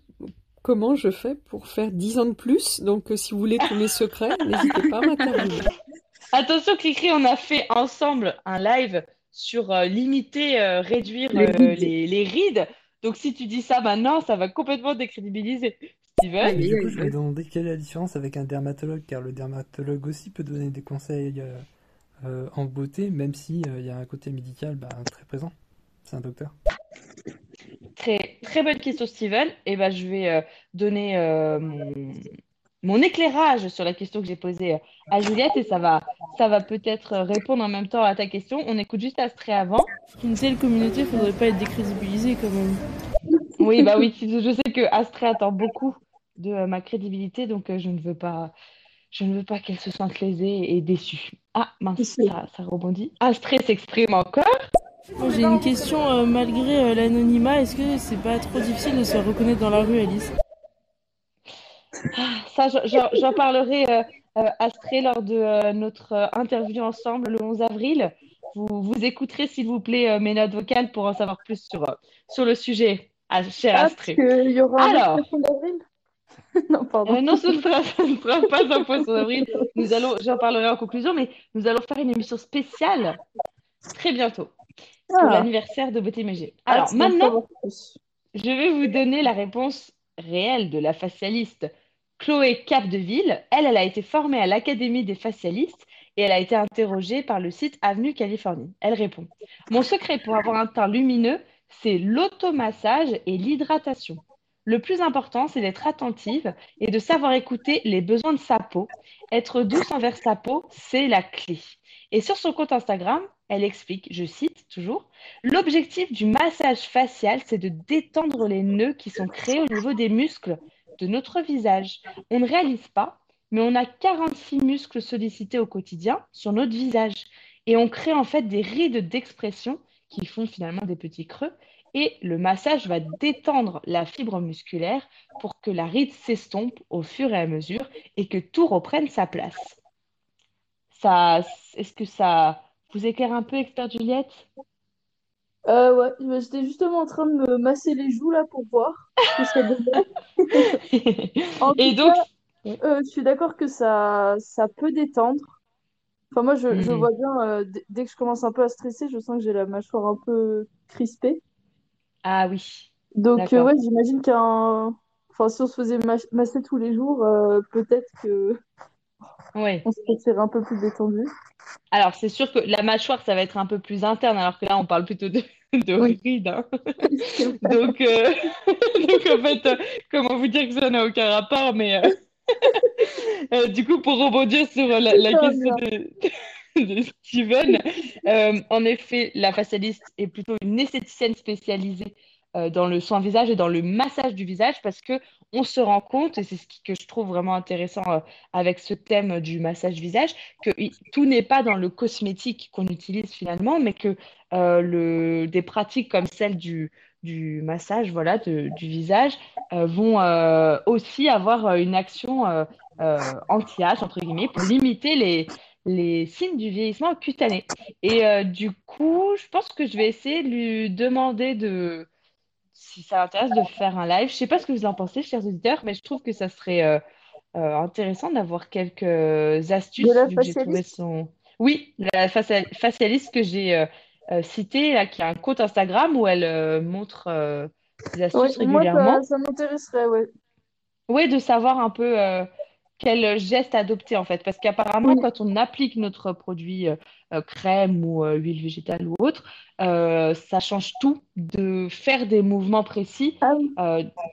comment je fais pour faire 10 ans de plus, donc euh, si vous voulez tous mes secrets, n'hésitez pas à m'interviewer. Attention, Cricri, on a fait ensemble un live sur euh, limiter, euh, réduire Les euh, rides. les, les rides. Donc, si tu dis ça maintenant, ça va complètement décrédibiliser. Steven? Aïe, du coup, je me demandais quelle est la différence avec un dermatologue, car le dermatologue aussi peut donner des conseils euh, euh, en beauté, même si euh, il y a un côté médical bah, très présent. C'est un docteur. Très, très bonne question, Steven. Et ben, je vais euh, donner euh, mon, mon éclairage sur la question que j'ai posée à Juliette et ça va, ça va peut-être répondre en même temps à ta question. On écoute juste Astrée avant. Une telle communauté, faudrait pas être décrédibilisée quand même. Oui, bah oui, je sais que Astrée attend beaucoup de euh, ma crédibilité, donc euh, je ne veux pas, je ne veux pas qu'elle se sente lésée et déçue. Ah, mince, ça, ça rebondit. Astrée s'exprime encore. J'ai une question, euh, malgré euh, l'anonymat, est-ce que c'est pas trop difficile de se reconnaître dans la rue, Alice? Ça, j'en- parlerai, euh, Astrée, lors de notre interview ensemble le 11 avril. Vous, vous écouterez, s'il vous plaît, mes notes vocales pour en savoir plus sur, sur le sujet, ah, cher Ah, parce Astrée. y aura un Alors. Non, pardon. Euh, non, ce ne sera, ce ne sera pas un poisson d'avril. Nous allons, j'en parlerai en conclusion, mais nous allons faire une émission spéciale très bientôt pour Ah, l'anniversaire de Beauté Mégé. hâte Alors maintenant, je vais vous donner la réponse réelle de la facialiste Chloé Capdeville. Elle, elle a été formée à l'Académie des facialistes et elle a été interrogée par le site Avenue Californie. Elle répond, Mon secret pour avoir un teint lumineux, c'est l'automassage et l'hydratation. Le plus important, c'est d'être attentive et de savoir écouter les besoins de sa peau. Être douce envers sa peau, c'est la clé. Et sur son compte Instagram, elle explique, je cite toujours, L'objectif du massage facial, c'est de détendre les nœuds qui sont créés au niveau des muscles de notre visage. On ne réalise pas, mais on a 46 muscles sollicités au quotidien sur notre visage. Et on crée en fait des rides d'expression qui font finalement des petits creux. Et le massage va détendre la fibre musculaire pour que la ride s'estompe au fur et à mesure et que tout reprenne sa place. Ça, est-ce que ça vous éclaire un peu, expert Juliette? Euh, ouais, j'étais justement en train de me masser les joues là pour voir ce que ça donnait. En Et donc, cas, euh, je suis d'accord que ça, ça peut détendre. Enfin, moi, je, je Mhm. vois bien, euh, dès que je commence un peu à stresser, je sens que j'ai la mâchoire un peu crispée. Ah oui, Donc, euh, ouais, j'imagine qu'un... Enfin, si on se faisait mas- masser tous les jours, euh, peut-être que on se sentirait un peu plus détendu. Alors, c'est sûr que la mâchoire, ça va être un peu plus interne, alors que là, on parle plutôt de, de Oui. rides. hein. Donc, euh, donc, en fait, euh, comment vous dire que ça n'a aucun rapport, mais euh, du coup, pour rebondir sur la, la question de, de Steven, euh, en effet, la facialiste est plutôt une esthéticienne spécialisée euh, dans le soin visage et dans le massage du visage parce que on se rend compte, et c'est ce que je trouve vraiment intéressant euh, avec ce thème du massage visage, que tout n'est pas dans le cosmétique qu'on utilise finalement, mais que des pratiques comme celle du, massage voilà, du visage vont aussi avoir une action anti-âge, entre guillemets, pour limiter les, les signes du vieillissement cutané. Et euh, du coup, je pense que je vais essayer de lui demander de, si ça l'intéresse, de faire un live. Je sais pas ce que vous en pensez, chers auditeurs, mais je trouve que ça serait euh, euh, intéressant d'avoir quelques De astuces, la vu que j'ai trouvé facialiste? son... Oui, la facia- facialiste que j'ai citée, là, qui a un compte Instagram où elle montre des Ouais, astuces moi, ça, régulièrement. ça m'intéresserait, ouais. Oui, de savoir un peu quel geste adopter en fait. Parce qu'apparemment, Oui. quand on applique notre produit euh, euh, crème ou euh, huile végétale ou autre, euh, ça change tout de faire des mouvements précis, Ah oui,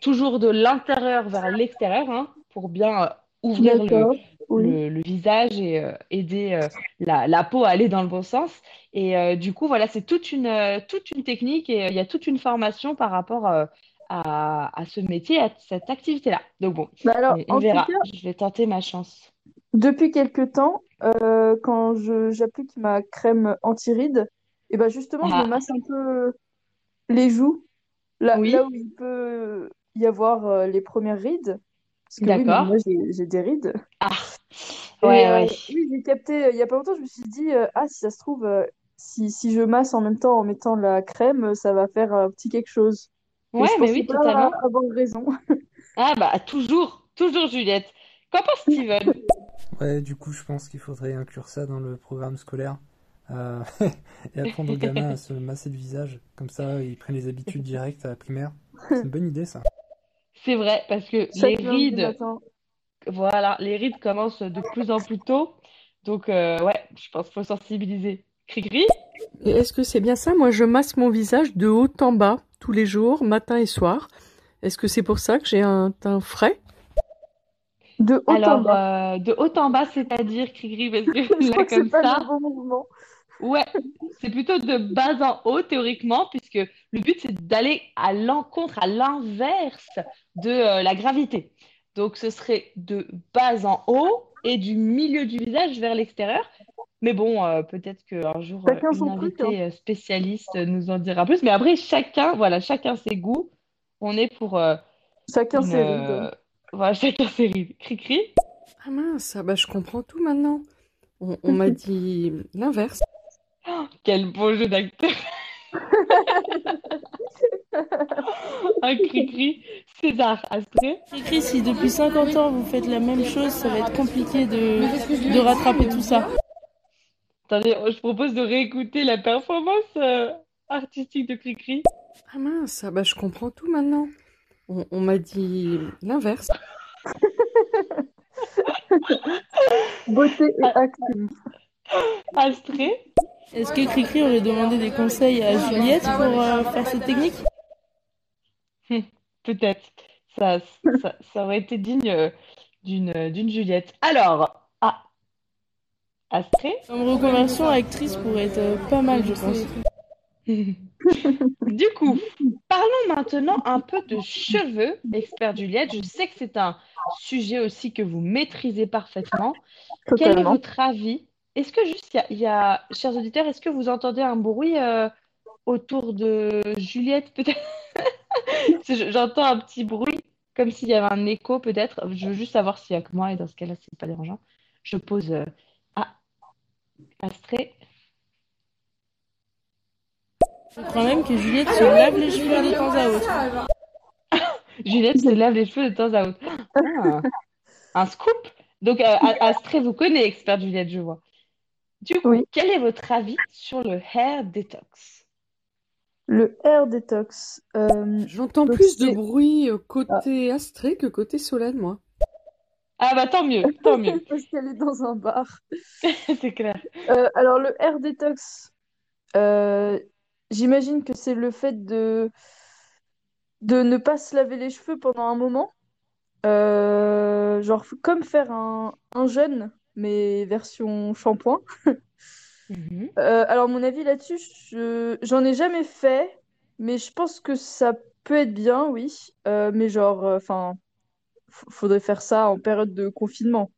toujours de l'intérieur vers l'extérieur, hein, pour bien ouvrir le. Oui. le, le visage et aider la, la peau à aller dans le bon sens. Et du coup, voilà, c'est toute une, toute une technique et il y a toute une formation par rapport à, à ce métier, à cette activité-là. Donc bon, Bah alors, on, verra. cas, Je vais tenter ma chance. depuis quelque temps, euh, quand j'applique ma crème anti-rides, et ben justement, je me Ah, masse un peu les joues, là, là où il peut y avoir euh, les premières rides. Oui, d'accord. moi, j'ai, des rides. Ah, Et ouais, euh, ouais. oui, j'ai capté, euh, il y a pas longtemps, je me suis dit, euh, ah, si ça se trouve, euh, si, si je masse en même temps en mettant la crème, euh, ça va faire un petit quelque chose. Ouais, mais oui, pas totalement. avoir raison. Ah, bah, toujours, toujours Juliette. Qu'en pense Steven? Ouais, du coup, je pense qu'il faudrait inclure ça dans le programme scolaire euh, et apprendre aux gamins à se masser le visage. Comme ça, ils prennent les habitudes directes à la primaire. C'est une bonne idée, ça. C'est vrai, parce que les Chaque rides, voilà, les rides commencent de plus en plus tôt. Donc, euh, ouais, je pense qu'il faut sensibiliser. Cricri? Et est-ce que c'est bien ça? Moi, je masse mon visage de haut en bas, tous les jours, matin et soir. Est-ce que c'est pour ça que j'ai un teint frais? De haut en Alors, bas. euh, de haut en bas, c'est-à-dire, Cricri, parce que là, comme pas le ça, bon mouvement. ouais, c'est plutôt de bas en haut, théoriquement, puisque le but, c'est d'aller à l'encontre, à l'inverse de euh, la gravité. Donc, ce serait de bas en haut et du milieu du visage vers l'extérieur. Mais bon, euh, peut-être qu'un jour, euh, Chacun une son truc, hein. invitée euh, spécialiste nous en dira plus. Mais après, chacun, voilà, chacun ses goûts. On est pour euh, Chacun une... ses rides. euh, voilà, chacun ses rides. Cri-cri. Ah mince, ah bah, je comprends tout maintenant. On, on m'a dit l'inverse. Quel beau jeu d'acteur. Un cri-cri. César Astrée. Écrit, si depuis 50 ans vous faites la même chose, ça va être compliqué de, de rattraper tout ça. Attendez, je propose de réécouter la performance euh, artistique de Cri-cri. Ah mince, ah bah, je comprends tout maintenant. On, on m'a dit l'inverse. Beauté et acting. Astrée. Est-ce que Cricri aurait demandé des conseils à Juliette pour euh, faire cette technique? Hum, Peut-être. Ça, ça, ça aurait été digne euh, d'une Juliette. Alors, ah, Astrée. Comme reconversion, actrice pourrait être euh, pas mal, je pense. Du coup, parlons maintenant un peu de cheveux, expert Juliette. Je sais que c'est un sujet aussi que vous maîtrisez parfaitement. Quel est Totalement. votre avis? Est-ce que juste, il y a, il y a- chers auditeurs, est-ce que vous entendez un bruit euh, autour de Juliette, peut-être? J'entends un petit bruit, comme s'il y avait un écho, peut-être. Je veux juste savoir s'il y a que moi, et dans ce cas-là, c'est pas dérangeant. Je pose euh, Astrée. Je crois même que Juliette se lave les cheveux de temps à autre. Juliette se lave les cheveux de temps à autre. Ah, un scoop. Donc, euh, Astrée vous connaît, expert Juliette, je vois. Du coup, Oui. quel est votre avis sur le hair detox? Le air détox. euh, J'entends plus de bruit euh, côté Astrée que côté Solène, moi. Ah bah tant mieux, tant mieux, parce qu'elle est dans un bar. c'est clair. Euh, alors, le air détox, euh, j'imagine que c'est le fait de, de ne pas se laver les cheveux pendant un moment. Euh, genre, comme faire un, un jeûne, mais version shampoing. Mhm. Alors, mon avis là-dessus, je, j'en ai jamais fait, mais je pense que ça peut être bien, oui. Mais genre, enfin, faudrait faire ça en période de confinement.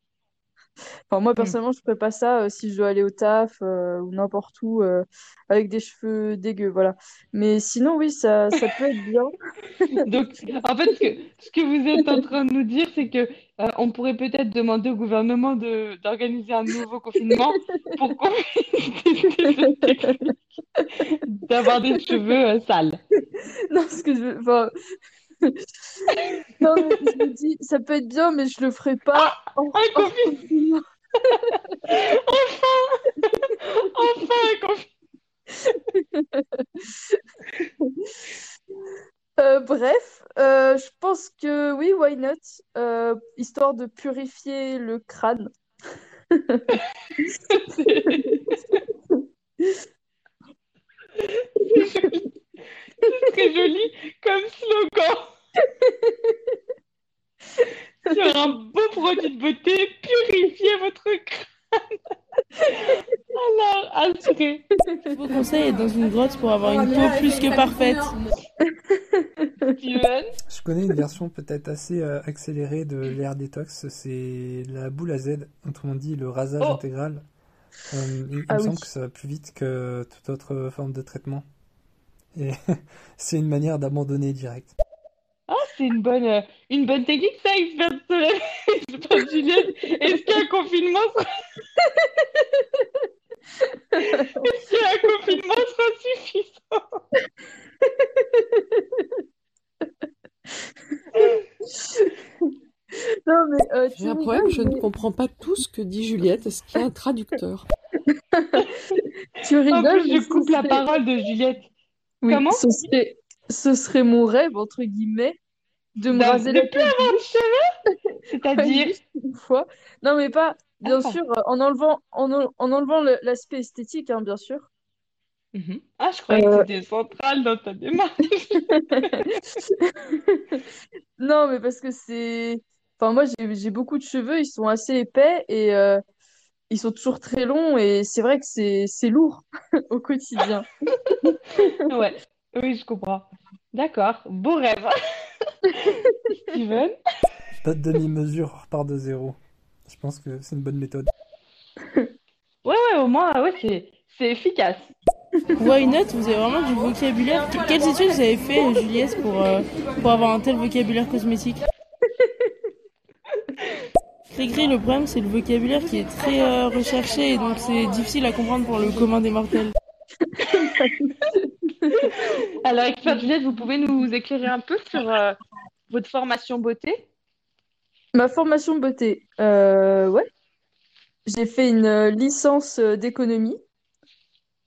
Enfin, moi, Mm. personnellement, je ferais pas ça euh, si je dois aller au taf euh, ou n'importe où euh, avec des cheveux dégueux, voilà. Mais sinon, oui, ça, ça peut être bien. Donc, en fait, ce que, ce que vous êtes en train de nous dire, c'est que on pourrait peut-être demander au gouvernement d'organiser un nouveau confinement pour qu'on d'avoir des cheveux sales. Non, ce que je veux, enfin... Non, mais je me dis, ça peut être bien, mais je le ferai pas en confinement. enfin, enfin. Euh, bref, euh, je pense que oui, why not? Euh, histoire de purifier le crâne. C'est très joli comme slogan. Sur un beau produit de beauté, purifiez votre crâne. Alors, assuré. Vos conseils dans une grotte pour avoir une peau plus que parfaite. Je connais une version peut-être assez euh, accélérée de l'air détox, c'est la boule à Z, autrement dit le rasage Oh. intégral. Euh, il il Ah me oui. semble que ça va plus vite que toute autre forme de traitement. Et c'est une manière d'abandonner direct. C'est une bonne, euh, une bonne technique, ça, expert de Juliette. Est-ce qu'un confinement sera... Est-ce qu'un confinement sera suffisant? Non, mais euh, J'ai un problème, je ne comprends pas tout ce que dit Juliette. Est-ce qu'il y a un traducteur? Tu En rigoles, plus, mais je coupe la parole de Juliette. Oui, Comment? ce serait, ce serait mon rêve, entre guillemets, de me D'un- raser la plus avoir de cheveux? C'est-à-dire? une fois. Non, mais pas, bien Ah. sûr, euh, en enlevant, en, en- en enlevant le- l'aspect esthétique, hein, bien sûr. Mhm. Ah, je croyais que Euh. c'était central dans ta démarche. Non, mais parce que c'est... Enfin, moi, j'ai, beaucoup de cheveux, ils sont assez épais et euh, ils sont toujours très longs et c'est vrai que c'est, c'est lourd au quotidien. Ouais, oui, je comprends. D'accord, beau rêve. Steven? Pas de demi-mesure, on repart de zéro. Je pense que c'est une bonne méthode. Ouais, ouais, au moins, ouais, c'est, c'est efficace. Why not? Vous avez vraiment du vocabulaire. Quelles études vous avez fait, Juliette, pour, euh, pour avoir un tel vocabulaire cosmétique? Cricri, le problème, c'est le vocabulaire qui est très euh, recherché et donc c'est difficile à comprendre pour le commun des mortels. Alors, expert Juliette, vous pouvez nous éclairer un peu sur euh, votre formation beauté? Ma formation beauté, euh, ouais. J'ai fait une euh, licence euh, d'économie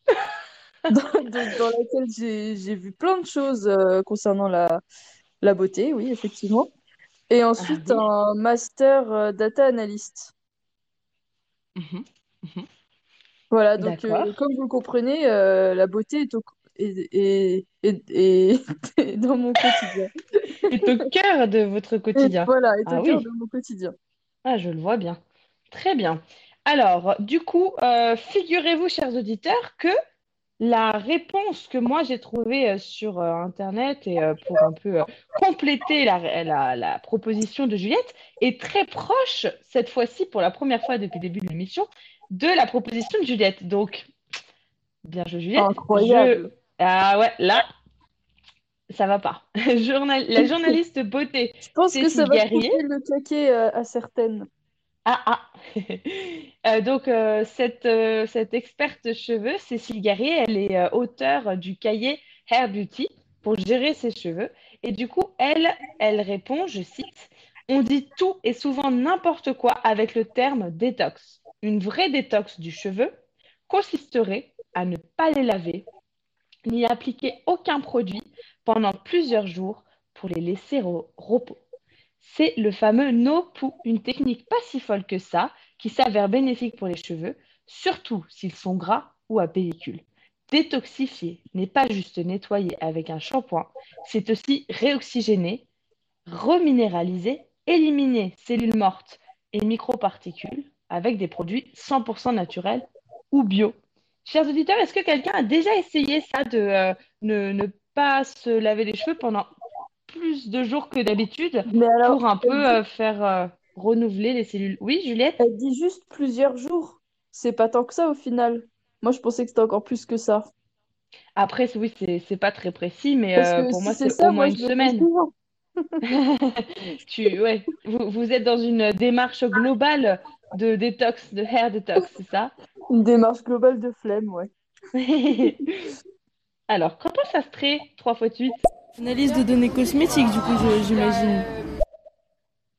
dans, laquelle j'ai, vu plein de choses euh, concernant la, la beauté, oui, effectivement. Et ensuite, oui. un master data analyst. Mhm. Voilà, donc euh, comme vous le comprenez, euh, la beauté est, au- est, est- est- est- est dans mon quotidien. C'est au cœur de votre Et quotidien. voilà, est Ah au cœur oui. de mon quotidien. Ah, je le vois bien. Très bien. Alors, du coup, euh, figurez-vous, chers auditeurs, que la réponse que moi j'ai trouvée sur Internet et pour un peu compléter la, la- la proposition de Juliette est très proche, cette fois-ci, pour la première fois depuis le début de l'émission, de la proposition de Juliette. Donc, bien joué, Juliette. Incroyable. Je- Ah ouais, là, ça va pas. Journal... La journaliste beauté Je pense que ça va couper le caquet euh, à certaines. Ah, ah. Euh, donc, euh, cette, cette experte cheveux, Cécile Guerrier, elle est auteure du cahier Hair Beauty pour gérer ses cheveux. Et du coup, elle, elle répond, je cite, On dit tout et souvent n'importe quoi avec le terme détox. Une vraie détox du cheveu consisterait à ne pas les laver ni appliquer aucun produit pendant plusieurs jours pour les laisser au repos. C'est le fameux no-poo, une technique pas si folle que ça, qui s'avère bénéfique pour les cheveux, surtout s'ils sont gras ou à pellicule. Détoxifier n'est pas juste nettoyer avec un shampoing, c'est aussi réoxygéner, reminéraliser, éliminer cellules mortes et microparticules avec des produits 100% naturels ou bio. Chers auditeurs, est-ce que quelqu'un a déjà essayé ça de euh, ne, ne pas se laver les cheveux pendant plus de jours que d'habitude pour un peu euh, faire euh, renouveler les cellules? Oui, Juliette? Elle dit juste plusieurs jours. C'est pas tant que ça au final. Moi, je pensais que c'était encore plus que ça. Après, oui, c'est pas très précis, mais pour si moi, c'est au moins moi, une semaine. Tu, ouais, vous, vous êtes dans une démarche globale de détox, de hair detox, c'est ça? Une démarche globale de flemme, ouais. Alors, quand on s'astrait 3 fois de suite, Analyse de données cosmétiques, du coup, j'imagine.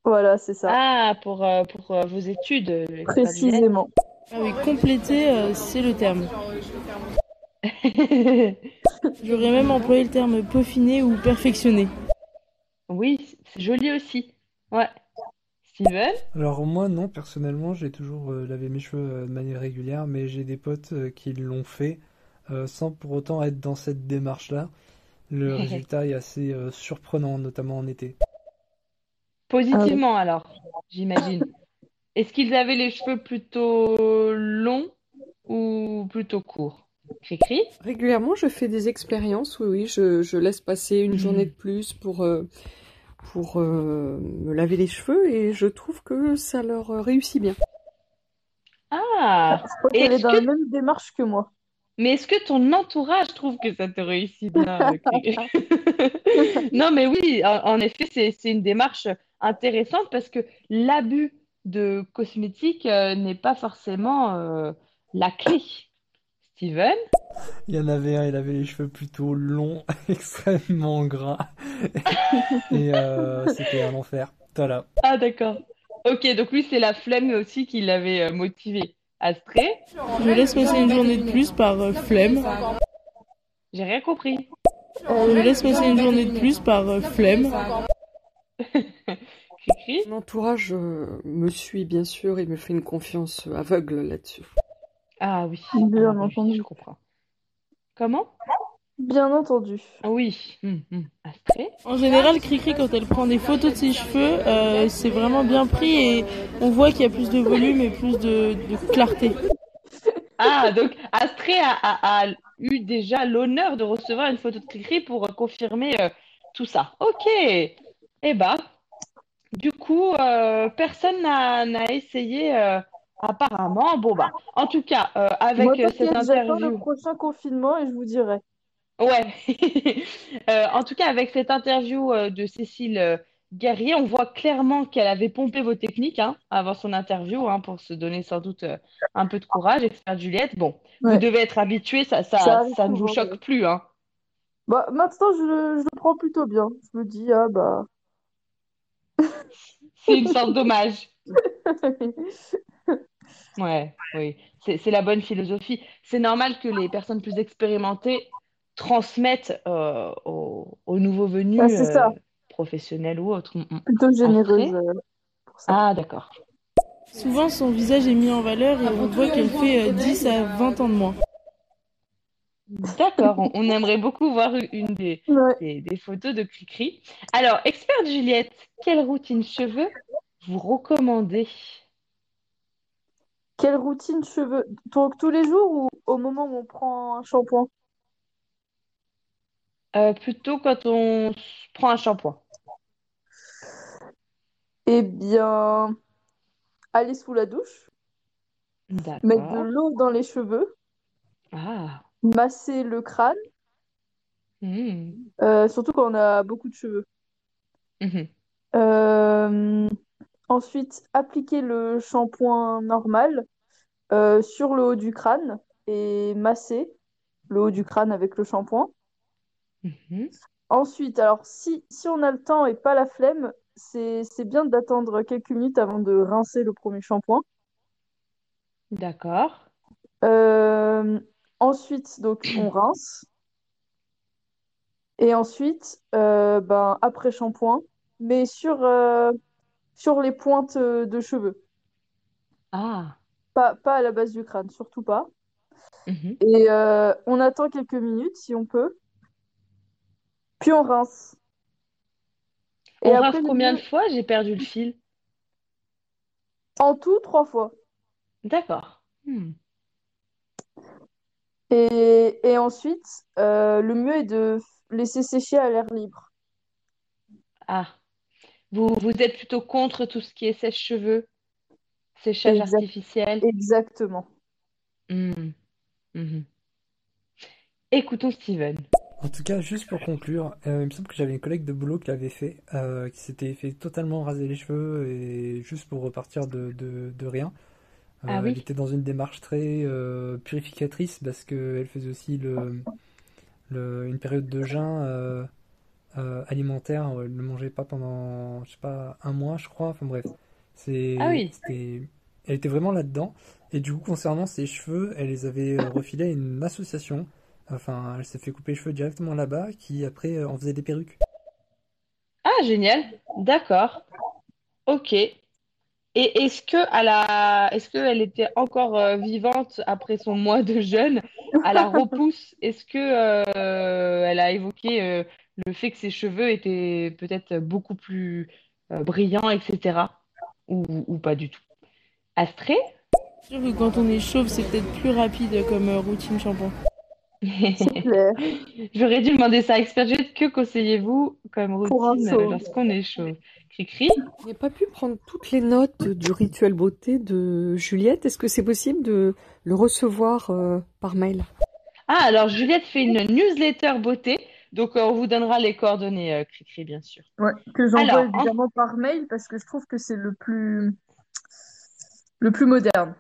Voilà, c'est ça. ah, pour, euh, pour euh, vos études, euh. Précisément. Ah oui, compléter, euh, c'est le terme. J'aurais même employé le terme peaufiner ou perfectionner. Oui, c'est joli aussi. Ouais. Steven? Alors moi non, personnellement, j'ai toujours euh, lavé mes cheveux euh, de manière régulière, mais j'ai des potes euh, qui l'ont fait euh, sans pour autant être dans cette démarche-là. Le résultat est assez euh, surprenant, notamment en été. Positivement alors, j'imagine. Est-ce qu'ils avaient les cheveux plutôt longs ou plutôt courts? Cricri? Régulièrement, je fais des expériences, oui, oui, je, je laisse passer une journée de plus pour, euh, pour euh, me laver les cheveux et je trouve que ça leur euh, réussit bien. Ah! Je crois Et qu'elle est dans que la même démarche que moi. Mais est-ce que ton entourage trouve que ça te réussit bien, Non, mais oui, en, en effet, c'est, c'est une démarche intéressante parce que l'abus de cosmétiques euh, n'est pas forcément euh, la clé. Steven? Il y en avait un, il avait les cheveux plutôt longs, extrêmement gras, et euh, c'était un enfer. Voilà. Ah, d'accord. Ok, donc lui, c'est la flemme aussi qui l'avait euh, motivé. Astrée, Je laisse passer une journée de plus par euh, flemme. j'ai rien compris. Je laisse passer une journée de plus par euh, flemme. Mon entourage euh, me suit bien sûr et me fait une confiance aveugle là-dessus. Ah oui, Bien Ah oui, entendu. je comprends. Comment? Bien entendu. Ah Oui. Astrée? En général, Cricri, quand elle prend des photos de ses cheveux, euh, c'est vraiment bien pris et on voit qu'il y a plus de volume et plus de, de clarté. Ah, donc Astrée a, a- a eu déjà l'honneur de recevoir une photo de Cricri pour confirmer euh, tout ça. Ok. Eh ben, du coup, euh, personne n'a n'a essayé euh, apparemment. Bon bah, en tout cas, euh, avec Moi, cette j'attends le interview. prochain confinement et je vous dirai. Ouais. Euh, en tout cas, avec cette interview euh, de Cécile Guerrier, on voit clairement qu'elle avait pompé vos techniques hein, avant son interview hein, pour se donner sans doute un peu de courage. Expert Juliette, bon, vous devez être habitué, ça, Ça ça, ne vous choque plus, hein. Bah, maintenant, je le, je le prends plutôt bien. Je me dis, ah bah. C'est une sorte d'hommage. Ouais, oui, c'est la bonne philosophie. C'est normal que les personnes plus expérimentées transmettent euh, aux, aux nouveaux venus, Ah, ça. euh, professionnels ou autres. Mm, mm. Plutôt généreuse euh, pour ça. Ah, d'accord. Souvent, son visage est mis en valeur et on voit qu'elle fait euh, 10 à 20 ans de moins. D'accord, on, on aimerait beaucoup voir une des, Ouais. des, des photos de Cricri. Alors, experte Juliette, quelle routine cheveux vous recommandez? Quelle routine cheveux? Donc, tous les jours ou au moment où on prend un shampoing? Euh, plutôt quand on s- prend un shampoing. Eh bien, aller sous la douche, mettre de D'accord. l'eau dans les cheveux, Ah. masser le crâne, Hmm. euh, surtout quand on a beaucoup de cheveux. Mhm. Euh, ensuite, appliquer le shampoing normal euh, sur le haut du crâne et masser le haut du crâne avec le shampoing. Mhm. Ensuite, alors si, si on a le temps et pas la flemme, c'est, c'est bien d'attendre quelques minutes avant de rincer le premier shampoing. D'accord. Euh, ensuite, donc, on rince. Et ensuite, euh, ben, après shampoing, mais sur, sur les pointes euh, de cheveux. Ah. Pas, pas à la base du crâne, surtout pas. Mhm. Et euh, on attend quelques minutes si on peut. Puis on rince. On Et rince après, combien de fois? J'ai perdu le fil. en tout, trois fois. D'accord. Hmm. Et, et ensuite, euh, le mieux est de laisser sécher à l'air libre. Ah. Vous, vous êtes plutôt contre tout ce qui est sèche-cheveux, séchage Exact- artificiel? exactement. Hmm. Mhm. Écoutons Steven. En tout cas, juste pour conclure, euh, il me semble que j'avais une collègue de boulot qui l'avait fait, euh, qui s'était fait totalement raser les cheveux et juste pour repartir de, de, de rien. Euh, Ah oui. Elle était dans une démarche très euh, purificatrice parce qu'elle faisait aussi le, le, une période de jeûne euh, euh, alimentaire. Elle ne mangeait pas pendant, je sais pas, un mois, je crois. Enfin bref, c'est, Ah oui. c'était, elle était vraiment là-dedans. Et du coup, concernant ses cheveux, elle les avait euh, refilés à une association. Enfin, elle s'est fait couper les cheveux directement là-bas, qui après euh, en faisait des perruques. Ah, génial. D'accord. Ok. Et est-ce que à la... est-ce qu'elle était encore euh, vivante après son mois de jeûne? À la repousse? Est-ce que euh, elle a évoqué euh, le fait que ses cheveux étaient peut-être beaucoup plus euh, brillants, etc. Ou, ou pas du tout? Astrée? C'est sûr que quand on est chauve, c'est peut-être plus rapide comme euh, routine shampoing. J'aurais dû demander ça à Expert. Que conseillez-vous comme routine lorsqu'on est chauve? Cri-cri? Je n'ai pas pu prendre toutes les notes du rituel beauté de Juliette. Est-ce que c'est possible de le recevoir euh, par mail? Ah, alors Juliette fait une newsletter beauté, donc euh, on vous donnera les coordonnées, euh, Cricri, bien sûr. Ouais, que j'envoie en- évidemment par mail parce que je trouve que c'est le plus le plus moderne.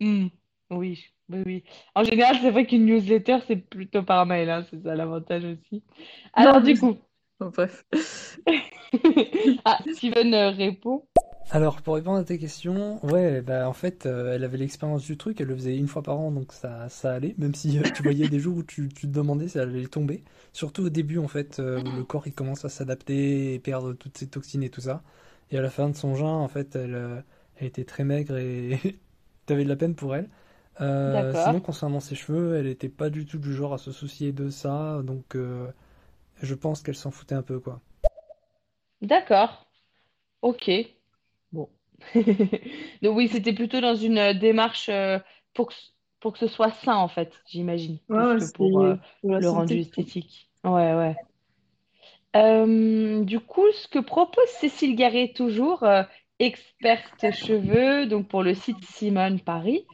Hmm, oui, oui, oui. En général, c'est vrai qu'une newsletter, c'est plutôt par mail, hein, c'est ça l'avantage aussi. Alors, Non, du coup, bref. ah, Steven euh, répond. Alors, pour répondre à tes questions, ouais, bah en fait, euh, elle avait l'expérience du truc, elle le faisait une fois par an, donc ça, ça allait, même si euh, tu voyais des jours où tu, tu te demandais si elle allait tomber. Surtout au début, en fait, euh, où le corps il commence à s'adapter et perdre toutes ses toxines et tout ça. Et à la fin de son jeûne, en fait, elle, euh, elle était très maigre et t'avais de la peine pour elle. Euh, D'accord. sinon, concernant ses cheveux, elle était pas du tout du genre à se soucier de ça, donc euh, je pense qu'elle s'en foutait un peu, quoi. D'accord. Ok. Bon. Donc oui, c'était plutôt dans une euh, démarche euh, pour que, pour que ce soit sain, en fait, j'imagine, Ouais, pour euh, le rendu esthétique. Ouais, ouais. Euh, du coup, ce que propose Cécile Garret, toujours euh, experte cheveux, donc pour le site Simone Paris,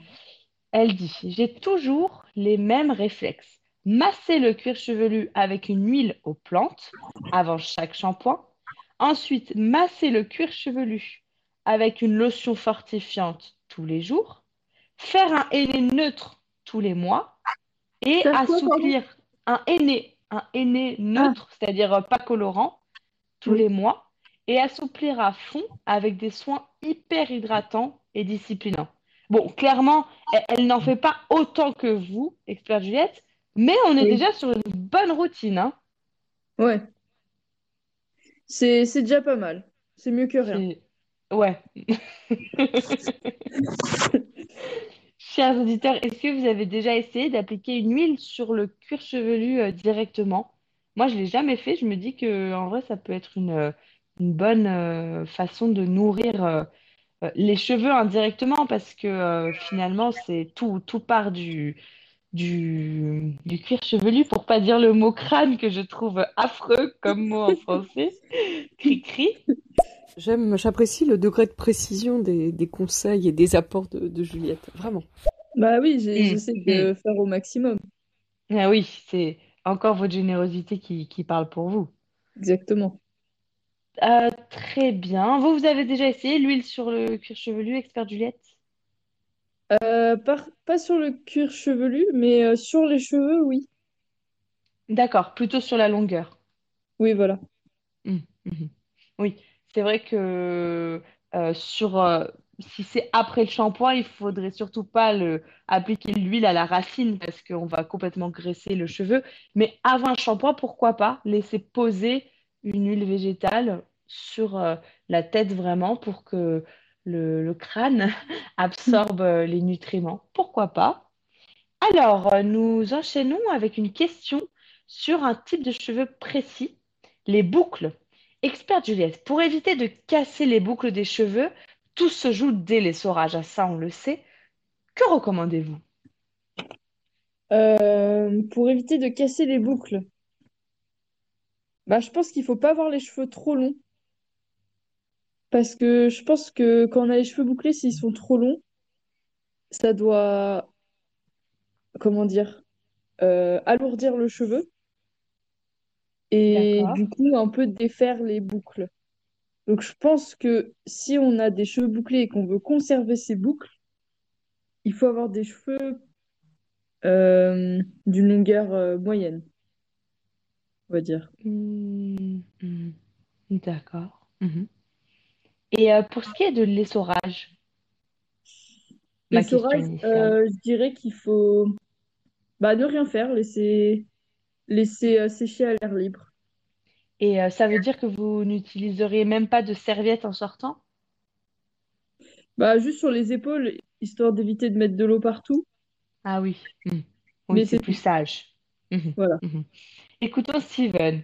elle dit, j'ai toujours les mêmes réflexes. Masser le cuir chevelu avec une huile aux plantes avant chaque shampoing. Ensuite, masser le cuir chevelu avec une lotion fortifiante tous les jours. Faire un henné neutre tous les mois. Et assouplir un henné, un henné neutre, c'est-à-dire euh, pas colorant, tous Oui. les mois. Et assouplir à fond avec des soins hyper hydratants et disciplinants. Bon, clairement, elle, elle n'en fait pas autant que vous, expert Juliette, mais on est Oui. déjà sur une bonne routine. Hein. Ouais. C'est c'est déjà pas mal. C'est mieux que rien. Ouais. Chers auditeurs, est-ce que vous avez déjà essayé d'appliquer une huile sur le cuir chevelu euh, directement? Moi, je l'ai jamais fait. Je me dis que en vrai, ça peut être une, euh, une bonne euh, façon de nourrir euh, les cheveux indirectement parce que finalement, c'est tout, tout part du, du, du cuir chevelu, pour pas dire le mot crâne que je trouve affreux comme mot en français. Cri-cri. J'aime, j'apprécie le degré de précision des, des conseils et des apports de, de Juliette. Vraiment. Bah oui, j'ai- Mm, j'essaie de faire au maximum. Ah oui, c'est encore votre générosité qui, qui parle pour vous. Exactement. Euh, très bien. Vous, vous avez déjà essayé l'huile sur le cuir chevelu, expert Juliette? Euh, par- pas sur le cuir chevelu, mais euh, sur les cheveux, oui. D'accord, plutôt sur la longueur. Oui, voilà. Mhm, mhm. Oui, c'est vrai que euh, sur, si c'est après le shampoing, il faudrait surtout pas le, appliquer l'huile à la racine parce qu'on va complètement graisser le cheveu. Mais avant le shampoing, pourquoi pas laisser poser une huile végétale sur la tête vraiment pour que le, crâne absorbe euh, les nutriments. Pourquoi pas? Alors, euh, nous enchaînons avec une question sur un type de cheveux précis, les boucles. Experte Juliette, pour éviter de casser les boucles des cheveux, tout se joue dès l'essorage, ah, ça on le sait. Que recommandez-vous? Euh, pour éviter de casser les boucles, bah, je pense qu'il faut pas avoir les cheveux trop longs. Parce que je pense que quand on a les cheveux bouclés, s'ils sont trop longs, ça doit, comment dire, euh, alourdir le cheveu et D'accord. du coup un peu défaire les boucles. Donc je pense que si on a des cheveux bouclés et qu'on veut conserver ces boucles, il faut avoir des cheveux euh, d'une longueur euh, moyenne, on va dire. Hmm, hmm, d'accord. Mhm. Et euh, pour ce qui est de l'essorage, L'essorage, euh, je dirais qu'il faut bah, ne rien faire, laisser, laisser euh, sécher à l'air libre. Et euh, ça veut dire que vous n'utiliseriez même pas de serviette en sortant? Bah, juste sur les épaules, histoire d'éviter de mettre de l'eau partout. Ah oui. Hmm. Oui, Mais c'est plus sage. Mhm, Voilà. mhm. Écoutons Steven.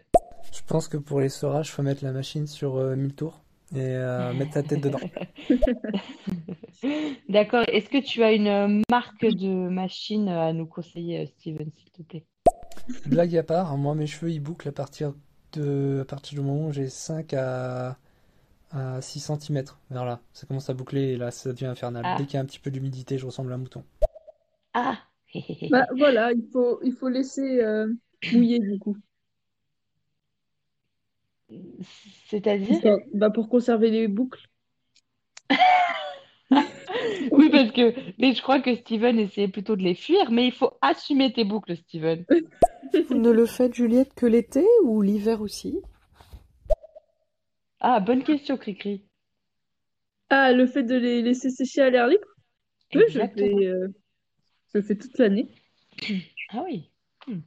Je pense que pour les l'essorage, faut mettre la machine sur euh, 1000 tours et euh, mettre sa tête dedans. D'accord. Est-ce que tu as une marque de machine à nous conseiller, euh, Steven, s'il te plaît? Blague à part, moi mes cheveux ils bouclent à partir de à partir du moment où j'ai 5 à, à 6 centimètres vers là. Ça commence à boucler et là ça devient infernal. Dès Ah, qu'il y a un petit peu d'humidité, je ressemble à un mouton. ah. Bah, voilà, il faut, il faut laisser euh, mouiller du coup. C'est-à-dire? Bah, pour conserver les boucles. Oui, parce que mais je crois que Steven essayait plutôt de les fuir, mais il faut assumer tes boucles, Steven. Vous ne le faites, Juliette, que l'été ou l'hiver aussi? Ah, bonne question, Cricri. Ah, le fait de les laisser sécher à l'air libre? Oui, je le fais, euh, je le fais toute l'année. Ah oui. Hmm.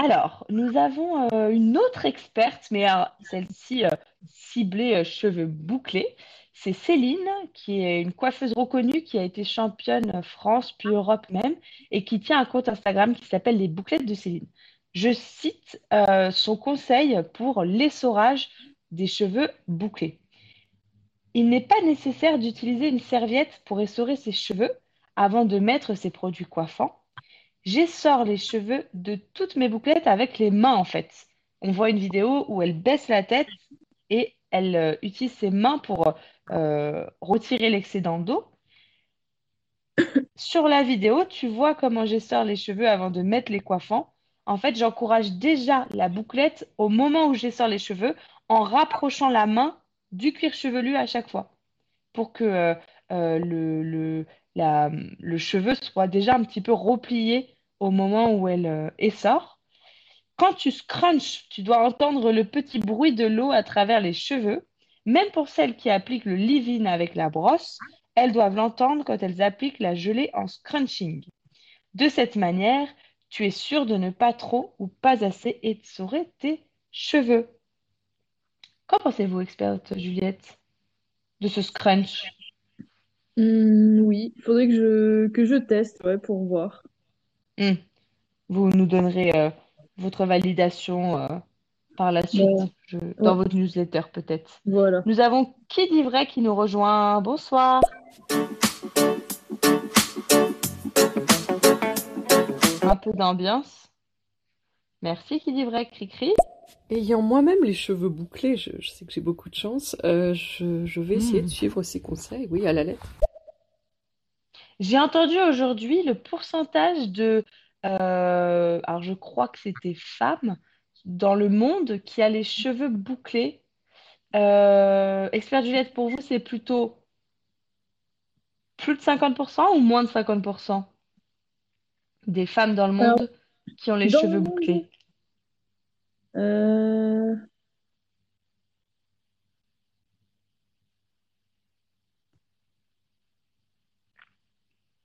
Alors, nous avons euh, une autre experte, mais euh, celle-ci euh, ciblée cheveux bouclés. C'est Céline, qui est une coiffeuse reconnue, qui a été championne France, puis Europe même, et qui tient un compte Instagram qui s'appelle Les Bouclettes de Céline. Je cite son conseil pour l'essorage des cheveux bouclés. Il n'est pas nécessaire d'utiliser une serviette pour essorer ses cheveux avant de mettre ses produits coiffants. J'essore les cheveux de toutes mes bouclettes avec les mains en fait. On voit une vidéo où elle baisse la tête et elle euh, utilise ses mains pour euh, retirer l'excédent d'eau. Sur la vidéo, tu vois comment j'essore les cheveux avant de mettre les coiffants. En fait, j'encourage déjà la bouclette au moment où j'essore les cheveux en rapprochant la main du cuir chevelu à chaque fois pour que euh, le cheveu soit déjà un petit peu replié au moment où elle euh, essore. Quand tu scrunches, tu dois entendre le petit bruit de l'eau à travers les cheveux. Même pour celles qui appliquent le leave-in avec la brosse, elles doivent l'entendre quand elles appliquent la gelée en scrunching. De cette manière, tu es sûr de ne pas trop ou pas assez essorer tes cheveux. Qu'en pensez-vous, experte Juliette, de ce scrunch? Hmm, oui, il faudrait que je, que je teste ouais, pour voir. Hmm. Vous nous donnerez euh, votre validation euh, par la suite, Bon, je- ouais, dans votre newsletter peut-être. voilà. Nous avons Qui dit vrai qui nous rejoint. Bonsoir. Un peu d'ambiance. Merci, Qui dit vrai, cri-cri. Ayant moi-même les cheveux bouclés, je, je sais que j'ai beaucoup de chance, euh, je, je vais essayer de Hmm. suivre ces conseils, oui, à la lettre. J'ai entendu aujourd'hui le pourcentage de, euh, alors je crois que c'était femmes dans le monde qui a les cheveux bouclés. Euh, expert Juliette, pour vous, c'est plutôt plus de 50% ou moins de 50% des femmes dans le Alors, monde qui ont les cheveux bouclés? euh,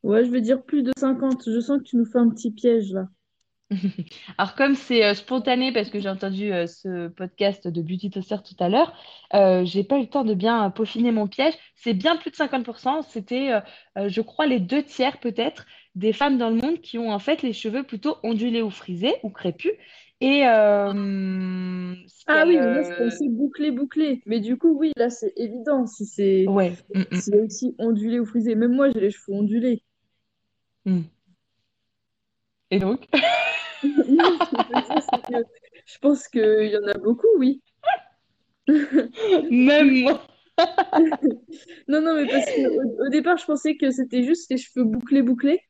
Ouais, je vais dire plus de 50. Je sens que tu nous fais un petit piège là. Alors, comme c'est euh, spontané, parce que j'ai entendu euh, ce podcast de Beauty Toaster tout à l'heure, euh, j'ai pas eu le temps de bien euh, peaufiner mon piège. C'est bien plus de 50%. C'était, je crois, les deux tiers peut-être des femmes dans le monde qui ont en fait les cheveux plutôt ondulés ou frisés ou crépus. Et Ah oui, mais euh, pensais bouclé, bouclé. Mais du coup, oui, là c'est évident si c'est Ouais. mm, mm, si c'est aussi ondulé ou frisé. Même moi j'ai les cheveux ondulés. Mm. Et donc? Je pense qu'il y en a beaucoup, oui. Même moi. Non, non, mais parce que au, au départ, je pensais que c'était juste les cheveux bouclés, bouclés.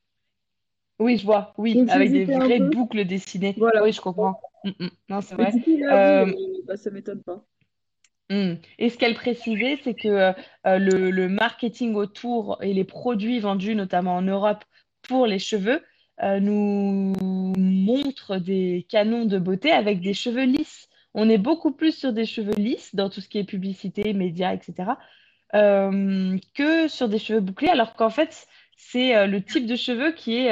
Oui, je vois. Oui, Donc avec des vraies boucles dessinées. Voilà. Oui, je comprends. Mm, mm. Non, c'est vrai. coup, là, Euh, bah, ça m'étonne pas. Hmm. Et ce qu'elle précisait, c'est que euh, euh, le, le marketing autour et les produits vendus, notamment en Europe, pour les cheveux, euh, nous montrent des canons de beauté avec des cheveux lisses. On est beaucoup plus sur des cheveux lisses dans tout ce qui est publicité, médias, etc., euh, que sur des cheveux bouclés, alors qu'en fait, c'est euh, le type de cheveux qui est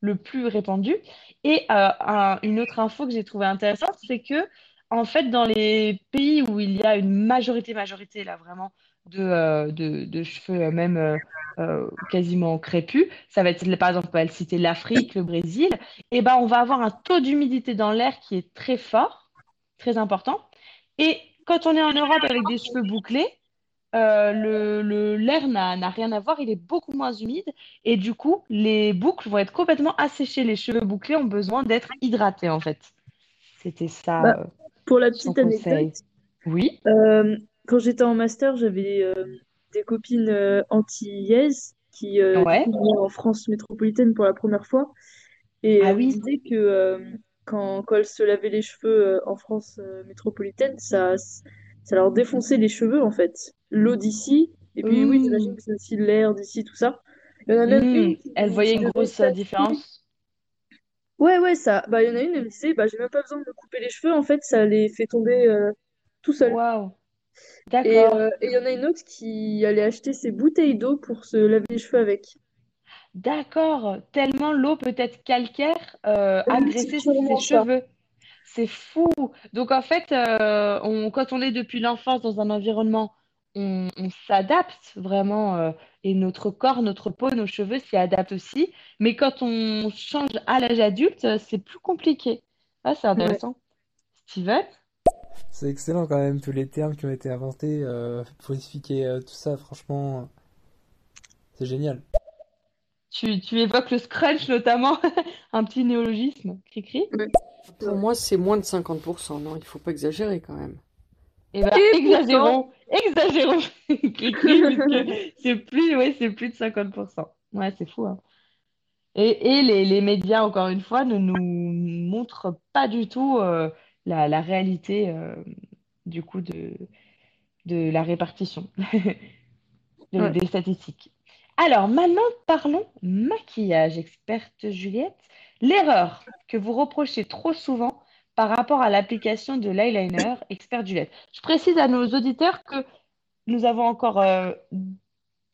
le plus répandu. Et un- une autre info que j'ai trouvée intéressante, c'est que en fait, dans les pays où il y a une majorité, majorité, là, vraiment, de, euh, de, de cheveux, euh, même euh, quasiment crépus, ça va être, par exemple, on va citer l'Afrique, le Brésil, et ben, on va avoir un taux d'humidité dans l'air qui est très fort, très important. Et quand on est en Europe avec des cheveux bouclés, euh, le, le- l'air n'a, rien à voir, il est beaucoup moins humide, et du coup, les boucles vont être complètement asséchées. Les cheveux bouclés ont besoin d'être hydratés, en fait. C'était ça, Bah, pour la petite anecdote. Oui. euh, quand j'étais en master, j'avais euh, des copines euh, antillaises qui, euh, Ouais. en France métropolitaine pour la première fois. Et Ah me oui. disaient que euh, quand, quand elles se lavaient les cheveux euh, en France euh, métropolitaine, ça, ça leur défonçait les cheveux, en fait. L'eau d'ici, et puis oui, j'imagine Mmh. que c'est aussi l'air d'ici, tout ça. Il y en a même Mmh. une Elle voyait une grosse euh, différence. Ouais, ouais, ça. Bah, il y en a une, elle me disait, bah, j'ai même pas besoin de me couper les cheveux, en fait, ça les fait tomber euh, tout seul. Waouh. Et euh, D'accord. et il y en a une autre qui allait acheter ses bouteilles d'eau pour se laver les cheveux avec. D'accord. Tellement l'eau peut être calcaire, euh, agresser ses cheveux. C'est fou. Donc en fait, euh, on, quand on est depuis l'enfance dans un environnement, on, on s'adapte vraiment euh, et notre corps, notre peau, nos cheveux s'y adaptent aussi. Mais quand on change à l'âge adulte, c'est plus compliqué. Ah, c'est Ouais. intéressant. Steven? C'est excellent quand même tous les termes qui ont été inventés euh, pour expliquer euh, tout ça. Franchement, c'est génial. Tu, tu évoques le scrunch notamment, un petit néologisme. Cri-cri. Ouais. Pour moi, c'est moins de 50%. Non, il faut pas exagérer quand même. Eh ben, exagérons, exagérons, Cri-cri, c'est plus, ouais, c'est plus de 50%. Ouais, c'est fou, hein. Et, et les, les médias, encore une fois, ne nous montrent pas du tout euh, la, la réalité euh, du coup de, de la répartition de- ouais. des statistiques. Alors, maintenant, parlons maquillage, experte Juliette. L'erreur que vous reprochez trop souvent par rapport à l'application de l'eyeliner, experte Juliette. Je précise à nos auditeurs que nous avons encore euh,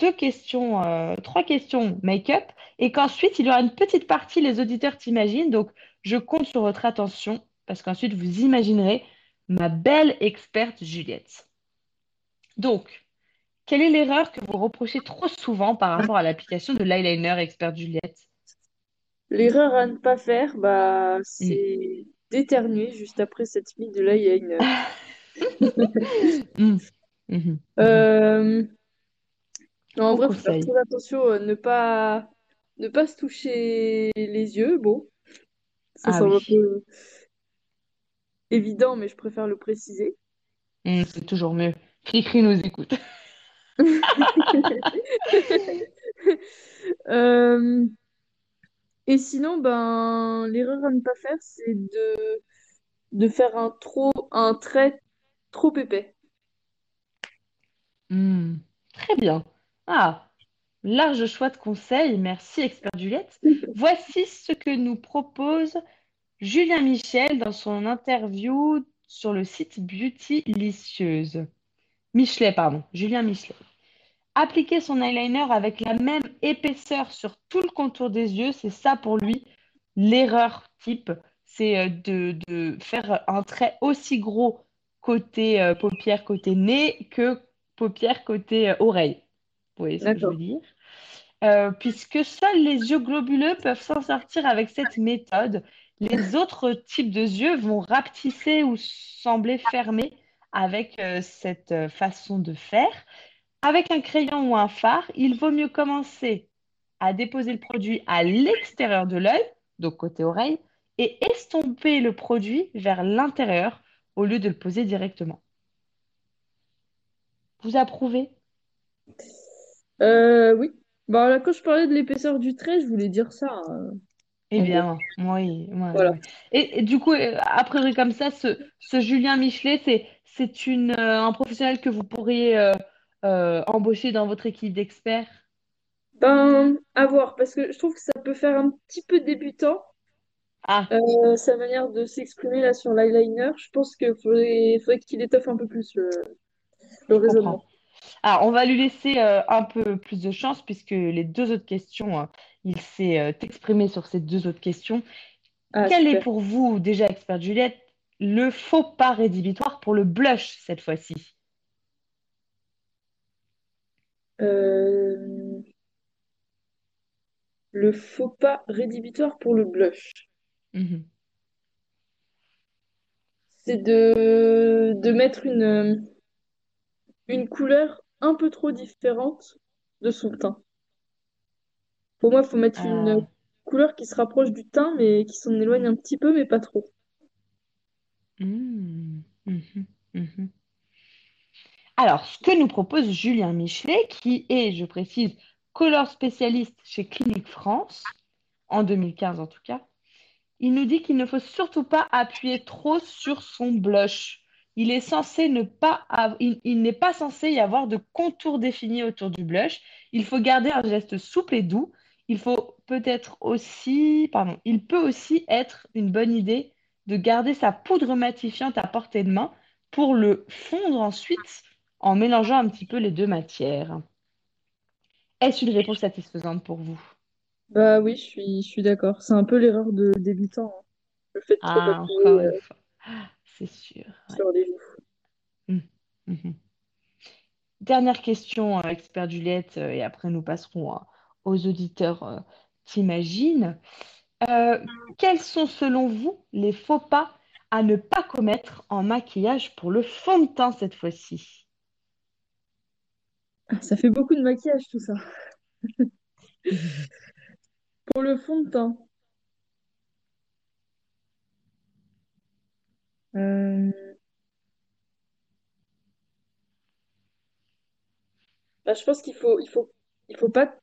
deux questions, euh, trois questions make-up, et qu'ensuite, il y aura une petite partie, les auditeurs t'imaginent. Donc, je compte sur votre attention, parce qu'ensuite, vous imaginerez ma belle experte Juliette. Donc, quelle est l'erreur que vous reprochez trop souvent par rapport à l'application de l'eyeliner expert Juliette? L'erreur à ne pas faire, bah, Hmm. c'est d'éternuer juste après cette mise de l'eyeliner. Hmm. Mhm. Mhm. Euh, non, en vrai, faut faire très attention, euh, ne pas, ne pas se toucher les yeux. Bon, ça Ah un peu évident, mais je préfère le préciser. Hmm, c'est toujours mieux. Cricri nous écoute. Euh, et sinon, ben, l'erreur à ne pas faire, c'est de, de faire un trop, un trait trop épais. Hmm. Très bien. Ah, large choix de conseils. Merci, expert Juliette. Voici ce que nous propose Julien Michel dans son interview sur le site Beauty Licieuse. Michelet, pardon. Julien Michelet. appliquer son eyeliner avec la même épaisseur sur tout le contour des yeux, c'est ça pour lui l'erreur type. C'est euh, de, de faire un trait aussi gros côté euh, paupière, côté nez que paupière, côté euh, oreille. Vous voyez ce que je veux dire? Euh, puisque seuls les yeux globuleux peuvent s'en sortir avec cette méthode. Les autres types de yeux vont rapetisser ou sembler fermés avec euh, cette euh, façon de faire. Avec un crayon ou un fard, il vaut mieux commencer à déposer le produit à l'extérieur de l'œil, donc côté oreille, et estomper le produit vers l'intérieur au lieu de le poser directement. Vous approuvez? Euh, oui. Bah là, quand je parlais de l'épaisseur du trait, je voulais dire ça. hein. Évidemment, oui, Voilà. Et, et du coup, euh, a priori comme ça, ce, ce Julien Michelet, c'est, c'est une, euh, un professionnel que vous pourriez euh, euh, embaucher dans votre équipe d'experts? Ben, à voir, parce que je trouve que ça peut faire un petit peu débutant, Ah, sa manière de s'exprimer là sur l'eyeliner. Je pense qu'il faudrait, faudrait qu'il étoffe un peu plus le, le raisonnement. Alors, on va lui laisser euh, un peu plus de chance puisque les deux autres questions, euh, il s'est euh, exprimé sur ces deux autres questions. Ah, Quel est pour vous, déjà expert Juliette, le faux pas rédhibitoire pour le blush cette fois-ci? Euh, le faux pas rédhibitoire pour le blush, Mhm. c'est de, de mettre une, une couleur un peu trop différente de son teint. Pour moi, il faut mettre une Euh, couleur qui se rapproche du teint, mais qui s'en éloigne un petit peu, mais pas trop. hmm, mhm, mhm. Alors, ce que nous propose Julien Michelet, qui est, je précise, color spécialiste chez Clinique France, en 2015 en tout cas, il nous dit qu'il ne faut surtout pas appuyer trop sur son blush. Il est censé ne pas av- il, il n'est pas censé y avoir de contour défini autour du blush. Il faut garder un geste souple et doux. Il faut peut-être aussi, pardon, il peut aussi être une bonne idée de garder sa poudre matifiante à portée de main pour le fondre ensuite en mélangeant un petit peu les deux matières. Est-ce une réponse satisfaisante pour vous? Bah oui, je suis, je suis d'accord. C'est un peu l'erreur de débutant, hein, le fait de Ah, encore une fois. C'est sûr. ouais. sur les joues. Mhm, mhm. Dernière question, euh, expert Juliette, euh, et après nous passerons euh, aux auditeurs T'imagines. Quels sont selon vous les faux pas à ne pas commettre en maquillage pour le fond de teint cette fois-ci? Ah, Ça fait beaucoup de maquillage, tout ça. Pour le fond de teint, euh, bah, je pense qu'il faut, il faut, il faut pas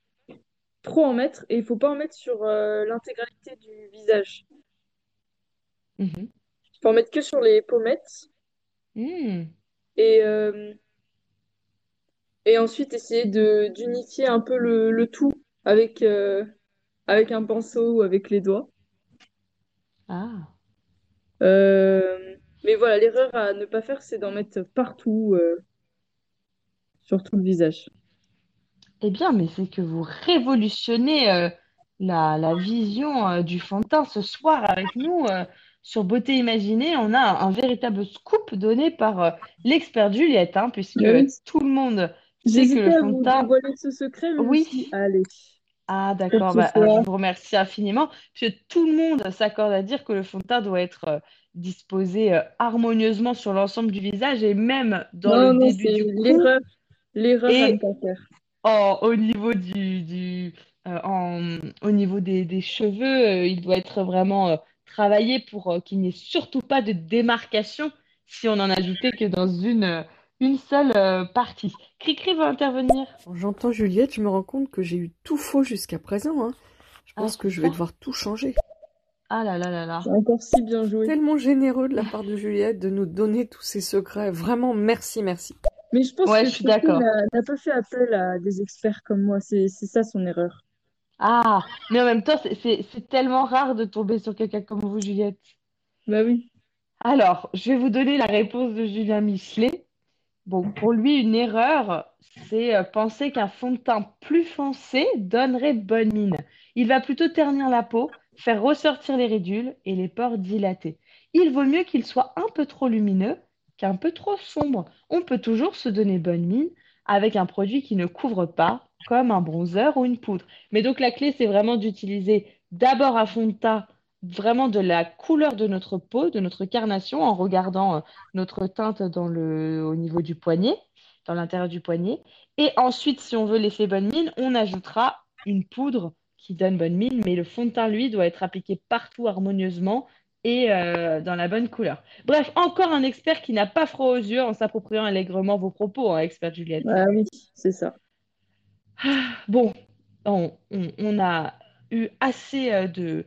trop en mettre et il faut pas en mettre sur euh, l'intégralité du visage. Mhm. Il faut en mettre que sur les pommettes Hmm. et, euh, et ensuite essayer de d'unifier un peu le, le tout avec, euh, avec un pinceau ou avec les doigts. Ah. Euh, mais voilà, l'erreur à ne pas faire, c'est d'en mettre partout euh, sur tout le visage. Eh bien, mais c'est que vous révolutionnez euh, la, la vision euh, du fond de teint ce soir avec nous euh, sur Beauté Imaginée. On a un, un véritable scoop donné par euh, l'expert Juliette, hein, puisque oui, tout le monde sait que le à fond de vous dévoiler ce secret, mais Oui. allez, Ah, d'accord. Bah, je vous remercie infiniment, puisque tout le monde s'accorde à dire que le fond de teint doit être euh, disposé euh, harmonieusement sur l'ensemble du visage et même dans le Non, début du cou. l'erreur, l'erreur à ne Et pas faire. au niveau du, du euh, en, au niveau des, des cheveux, euh, il doit être vraiment euh, travaillé pour euh, qu'il n'y ait surtout pas de démarcation si on en ajoutait que dans une, une seule euh, partie. Cricri veut intervenir. Quand j'entends Juliette, je me rends compte que j'ai eu tout faux jusqu'à présent, hein. Je Ah, pense que je vais devoir tout changer. Ah là là là là. C'est encore si bien joué. Tellement généreux de la part de Juliette de nous donner tous ces secrets. Vraiment, merci, merci. Mais je pense Ouais, que je suis Sophie d'accord. n'a pas fait appel à des experts comme moi. C'est c'est ça son erreur. Ah, mais en même temps, c'est c'est- c'est tellement rare de tomber sur quelqu'un comme vous, Juliette. Bah oui. Alors, je vais vous donner la réponse de Julien Michelet. Bon, pour lui, une erreur, c'est euh, penser qu'un fond de teint plus foncé donnerait bonne mine. Il va plutôt ternir la peau, faire ressortir les ridules et les pores dilatés. Il vaut mieux qu'il soit un peu trop lumineux qu'un peu trop sombre. On peut toujours se donner bonne mine avec un produit qui ne couvre pas, comme un bronzer ou une poudre. Mais donc la clé, c'est vraiment d'utiliser d'abord un fond de teint vraiment de la couleur de notre peau, de notre carnation, en regardant euh, notre teinte au niveau du poignet, dans l'intérieur du poignet. Et ensuite, si on veut l'effet bonne mine, on ajoutera une poudre qui donne bonne mine, mais le fond de teint, lui, doit être appliqué partout harmonieusement et euh, dans la bonne couleur. Bref, encore un expert qui n'a pas froid aux yeux en s'appropriant allègrement vos propos, hein, expert Juliette. Ah oui, c'est ça. Bon, on, on- on a eu assez euh, de,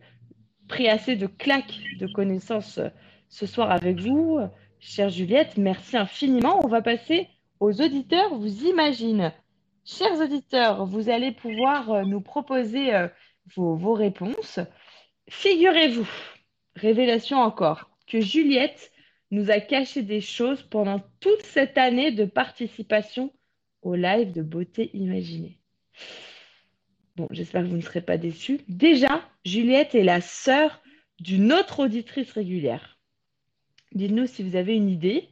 pris assez de claques de connaissances euh, ce soir avec vous, chère Juliette. Merci infiniment. On va passer aux auditeurs. Vous imaginez, chers auditeurs, vous allez pouvoir euh, nous proposer euh, vos, vos réponses. Figurez-vous, révélation encore, que Juliette nous a caché des choses pendant toute cette année de participation au live de beauté imaginée. Bon, j'espère que vous ne serez pas déçus. Déjà, Juliette est la sœur d'une autre auditrice régulière. Dites-nous si vous avez une idée.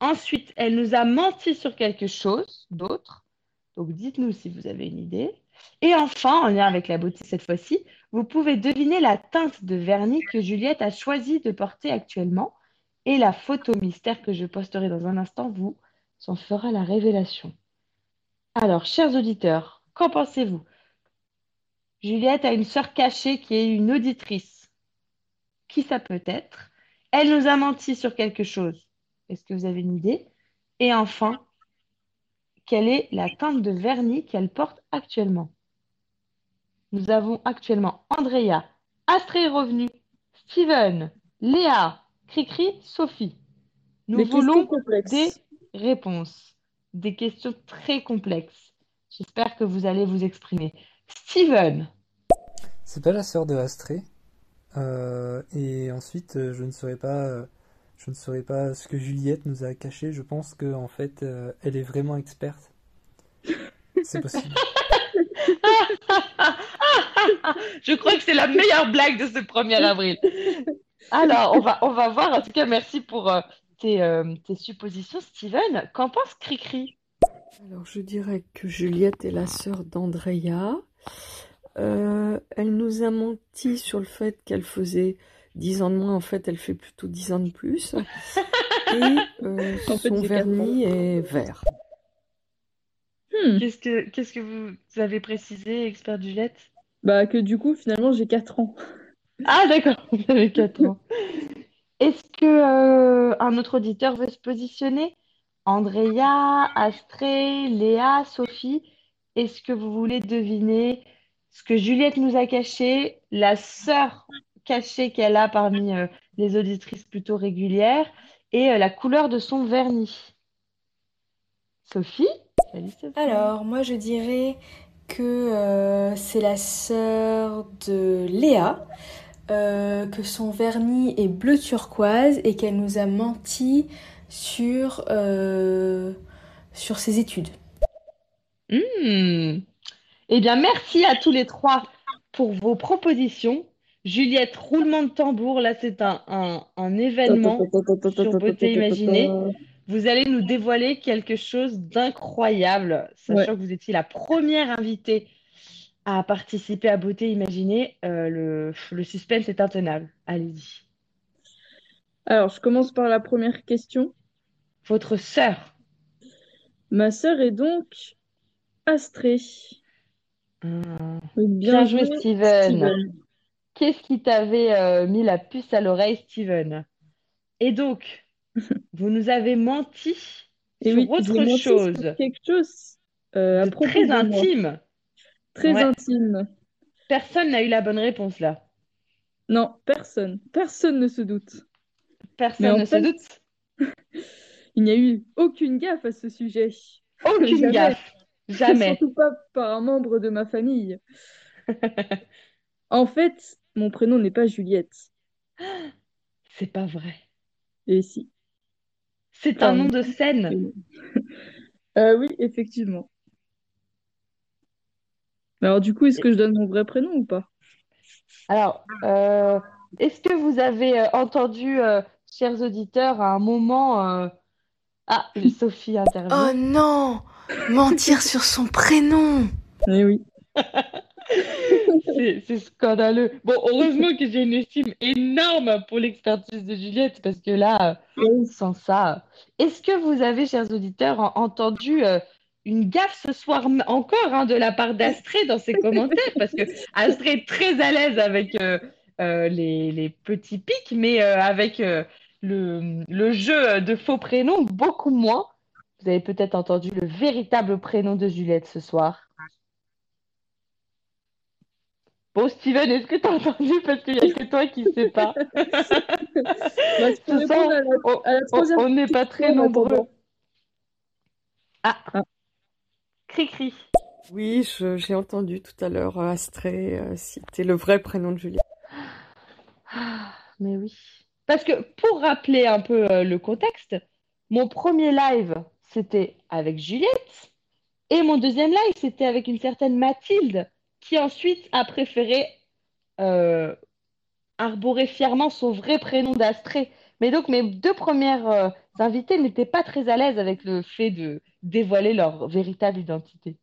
Ensuite, elle nous a menti sur quelque chose d'autre. Donc, dites-nous si vous avez une idée. Et enfin, en lien avec la beauté cette fois-ci, vous pouvez deviner la teinte de vernis que Juliette a choisi de porter actuellement. Et la photo mystère que je posterai dans un instant vous en fera la révélation. Alors, chers auditeurs, qu'en pensez-vous? Juliette a une sœur cachée qui est une auditrice. Qui ça peut être? Elle nous a menti sur quelque chose. Est-ce que vous avez une idée? Et enfin, quelle est la teinte de vernis qu'elle porte actuellement Nous avons actuellement Andrea, Astrée est revenue, Steven, Léa, Cricri, Sophie. Nous Des voulons des réponses, des questions très complexes. J'espère que vous allez vous exprimer. Steven, C'est pas la sœur de Astrée. Euh, et ensuite, euh, je ne saurais pas, euh, je ne saurais pas ce que Juliette nous a caché. Je pense que en fait, euh, elle est vraiment experte. C'est possible. je crois que c'est la meilleure blague de ce 1er avril. Alors, on va, on va voir. En tout cas, merci pour euh, tes, euh, tes suppositions, Steven. Qu'en pense Cricri? Alors, je dirais que Juliette est la sœur d'Andrea. Euh, elle nous a menti sur le fait qu'elle faisait 10 ans de moins. En fait, elle fait plutôt 10 ans de plus. Et euh, fait, son vernis est vert. Hmm. Qu'est-ce que, qu'est-ce que vous avez précisé, expert Juliette Bah que du coup, finalement, j'ai 4 ans. Ah, d'accord, vous avez 4 ans. Est-ce que euh, un autre auditeur veut se positionner? Andrea, Astrée, Léa, Sophie, est-ce que vous voulez deviner ce que Juliette nous a caché, la sœur cachée qu'elle a parmi euh, les auditrices plutôt régulières et euh, la couleur de son vernis? Sophie? Alors, moi je dirais que euh, c'est la sœur de Léa, euh, que son vernis est bleu turquoise et qu'elle nous a menti sur, euh, sur ses études. Hmm. Eh bien, merci à tous les trois pour vos propositions. Juliette, roulement de tambour, là c'est un, un, un événement sur Beauté Imaginée. Vous allez nous dévoiler quelque chose d'incroyable, sachant que vous étiez la première invitée à participer à Beauté Imaginée. Euh, le, le suspense est intenable. Allez-y. Alors, je commence par la première question. Votre sœur. Ma sœur est donc Astrée. Oui, Bien joué, joué, Steven. Steven. Qu'est-ce qui t'avait euh, mis la puce à l'oreille, Steven? Et donc, vous nous avez menti Et sur oui, autre sur chose quelque chose euh, à de propos très intime. Très Ouais. intime. Personne n'a eu la bonne réponse là. Non, personne. Personne ne se doute. Personne ne se doute. il n'y a eu aucune gaffe à ce sujet. Aucune Jamais. gaffe. Jamais. Surtout pas par un membre de ma famille. En fait, mon prénom n'est pas Juliette. C'est pas vrai. Et si. C'est un nom de scène. Euh, oui, effectivement. Alors du coup, est-ce que je donne mon vrai prénom ou pas? Alors, euh, est-ce que vous avez euh, entendu, euh, chers auditeurs, à un moment... euh, Ah, Sophie Oh intervient. non! Mentir sur son prénom! Eh oui. C'est scandaleux. Bon, heureusement que j'ai une estime énorme pour l'expertise de Juliette, parce que là, euh, sans ça... Est-ce que vous avez, chers auditeurs, en- entendu euh, une gaffe ce soir encore hein, de la part d'Astrée dans ses commentaires? Parce que Astrée est très à l'aise avec euh, les, les petits pics, mais avec le, le jeu de faux prénoms, beaucoup moins. Vous avez peut-être entendu le véritable prénom de Juliette ce soir. Bon, Steven, est-ce que tu as entendu? Parce qu'il n'y a que toi qui ne sais pas. Bah, on à la on- troisième on n'est pas très nombreux. Ah, Ah. cri-cri. Oui, j'ai entendu tout à l'heure euh, Astrée euh, citer le vrai prénom de Juliette. Ah, mais oui. Parce que pour rappeler un peu euh, le contexte, mon premier live, c'était avec Juliette, et mon deuxième live, c'était avec une certaine Mathilde, qui ensuite a préféré euh, arborer fièrement son vrai prénom d'Astrée. Mais donc mes deux premières euh, invitées n'étaient pas très à l'aise avec le fait de dévoiler leur véritable identité.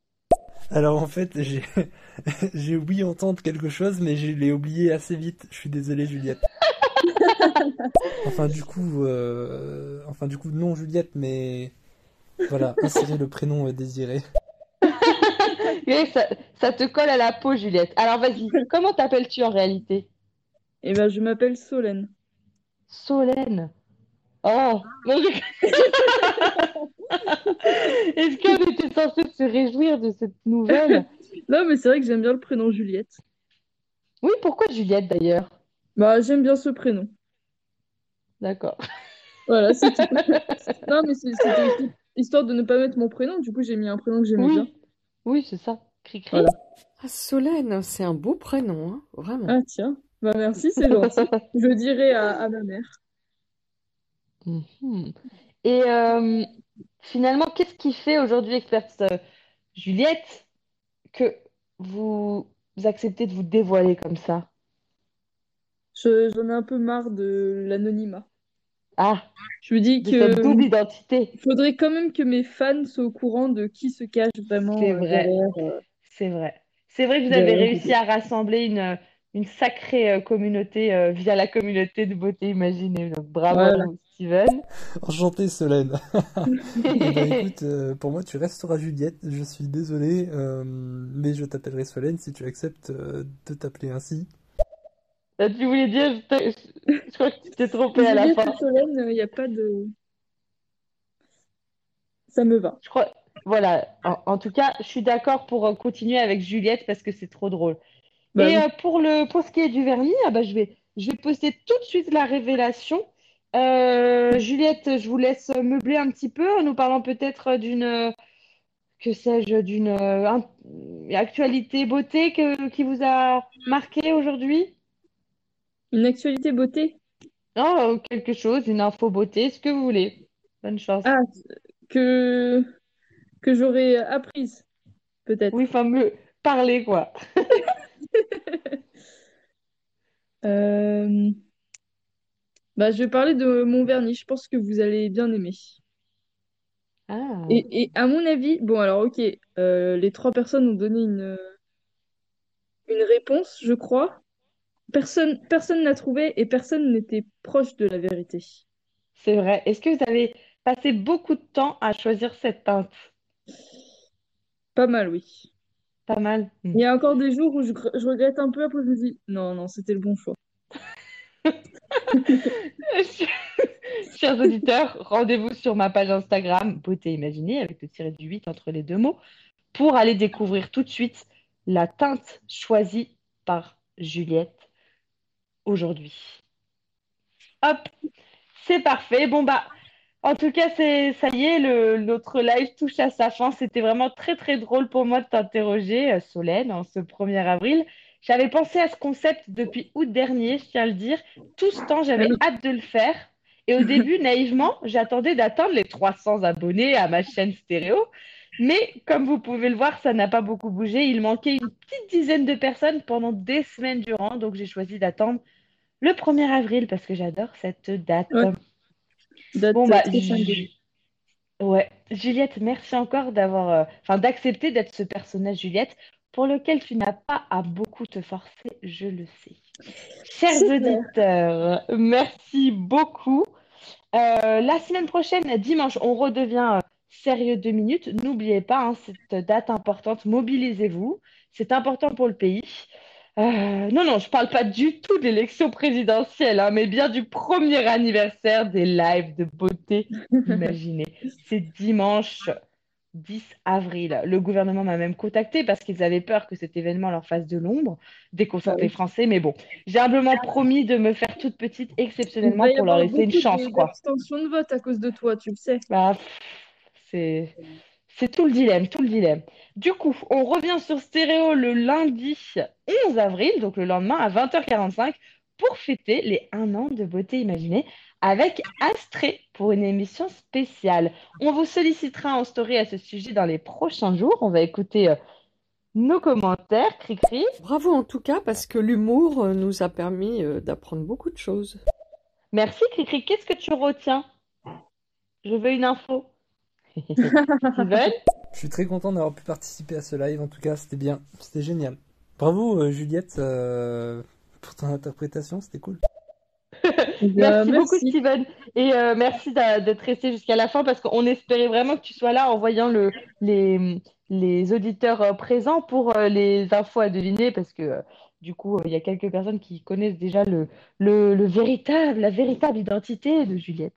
Alors en fait, j'ai oublié entendre quelque chose, mais je l'ai oublié assez vite. Je suis désolé, Juliette. Enfin du coup, euh, enfin du coup, non Juliette, mais voilà, insérer le prénom euh, désiré. Ça, ça te colle à la peau, Juliette. Alors vas-y, comment t'appelles-tu en réalité? Eh ben, je m'appelle Solène. Solène? Oh. Est-ce qu'on était censé se réjouir de cette nouvelle? Non, mais c'est vrai que j'aime bien le prénom Juliette. Oui, pourquoi Juliette d'ailleurs? Bah, j'aime bien ce prénom. D'accord. Voilà, c'est tout. Non, mais c'est- c'était histoire de ne pas mettre mon prénom. Du coup, j'ai mis un prénom que j'aimais bien. Oui, c'est ça. Cri-cri. Voilà. Ah, Solène, c'est un beau prénom, hein, vraiment. Ah, tiens. Bah, merci, c'est gentil. Je dirai à, à ma mère. Mhm. Et euh, finalement, qu'est-ce qui fait aujourd'hui, experte euh, Juliette, que vous, vous acceptez de vous dévoiler comme ça? Je- j'en ai un peu marre de l'anonymat. Ah, Je me dis cette que double identité. il faudrait quand même que mes fans soient au courant de qui se cache vraiment C'est euh, vrai. euh, C'est vrai. C'est vrai que vous avez réussi à rassembler une, une sacrée euh, communauté euh, via la communauté de beauté imaginée. Donc bravo Voilà. Steven. Enchanté, Solène. Eh ben écoute, euh, pour moi, tu resteras Juliette. Je suis désolé, euh, mais je t'appellerai Solène si tu acceptes euh, de t'appeler ainsi. Tu voulais dire, je, crois que tu t'es trompé à la fin. Solène, il n'y a pas de. Ça me va. Je crois, voilà. En, en tout cas, je suis d'accord pour euh, continuer avec Juliette parce que c'est trop drôle. Bah Et oui. euh, pour le, pour ce qui est du vernis, ah bah, je vais, je vais poster tout de suite la révélation. Euh, Juliette, je vous laisse meubler un petit peu en nous parlant peut-être d'une, que sais-je, d'une euh, un- actualité beauté que, qui vous a marqué aujourd'hui? Une actualité beauté? Non, quelque chose, une info beauté, ce que vous voulez. Bonne chance. Ah, que, que j'aurais apprise, peut-être. Oui, me parler, quoi. Euh, Bah, je vais parler de mon vernis. Je pense que vous allez bien aimer. Ah, Et, et à mon avis, bon, alors, ok, euh, les trois personnes ont donné une, une réponse, je crois. Personne, personne n'a trouvé et personne n'était proche de la vérité. c'est vrai. Est-ce que vous avez passé beaucoup de temps à choisir cette teinte? Pas mal, oui. Pas mal. Hmm. Il y a encore des jours où je, gr- je regrette un peu, après je me dis, non, non, c'était le bon choix. Chers auditeurs, rendez-vous sur ma page Instagram Beauté Imaginée avec le tiré du 8 entre les deux mots pour aller découvrir tout de suite la teinte choisie par Juliette aujourd'hui. Hop, c'est parfait. Bon bah, en tout cas, c'est ça y est, le, notre live touche à sa fin. C'était vraiment très très drôle pour moi de t'interroger, euh, Solène, en ce 1er avril. J'avais pensé à ce concept depuis août dernier, je tiens à le dire. Tout ce temps, j'avais hâte de le faire. Et au début, naïvement, j'attendais d'atteindre les 300 abonnés à ma chaîne stéréo. Mais comme vous pouvez le voir, ça n'a pas beaucoup bougé. Il manquait une petite dizaine de personnes pendant des semaines durant. Donc j'ai choisi d'attendre le 1er avril parce que j'adore cette date. Ouais. Date Bon, bah, Ju-. Ouais, Juliette, merci encore d'avoir, euh, enfin, d'accepter d'être ce personnage, Juliette, pour lequel tu n'as pas à beaucoup te forcer, je le sais. Chers auditeurs, merci beaucoup. Euh, la semaine prochaine, dimanche, on redevient euh, sérieux deux minutes. N'oubliez pas, hein, cette date importante, mobilisez-vous. C'est important pour le pays. Euh, non, non, je parle pas du tout de l'élection présidentielle, hein, mais bien du premier anniversaire des lives de beauté imaginez. C'est dimanche 10 avril. Le gouvernement m'a même contacté parce qu'ils avaient peur que cet événement leur fasse de l'ombre, déconcerte Ah les oui. Français. Mais bon, j'ai humblement promis de me faire toute petite Il exceptionnellement y pour leur laisser une chance, de- quoi. d'abstention de vote à cause de toi, tu le sais. Bah, c'est, c'est tout le dilemme, tout le dilemme. Du coup, on revient sur Stéréo le lundi 11 avril, donc le lendemain à 20h45, pour fêter les 1 an de Beauté Imaginée avec Astrée pour une émission spéciale. On vous sollicitera en story à ce sujet dans les prochains jours. On va écouter euh, nos commentaires, cri-cri. Bravo en tout cas, parce que l'humour euh, nous a permis euh, d'apprendre beaucoup de choses. Merci, cri-cri. Qu'est-ce que tu retiens? Je veux une info. Je suis très content d'avoir pu participer à ce live. En tout cas, c'était bien, c'était génial. Bravo euh, Juliette euh, pour ton interprétation, c'était cool. Merci Euh, beaucoup, merci. Steven. Et euh, merci d'être resté jusqu'à la fin parce qu'on espérait vraiment que tu sois là en voyant le, les, les auditeurs présents pour les infos à deviner parce que du coup, euh, il y a quelques personnes qui connaissent déjà le, le, le véritable, la véritable identité de Juliette.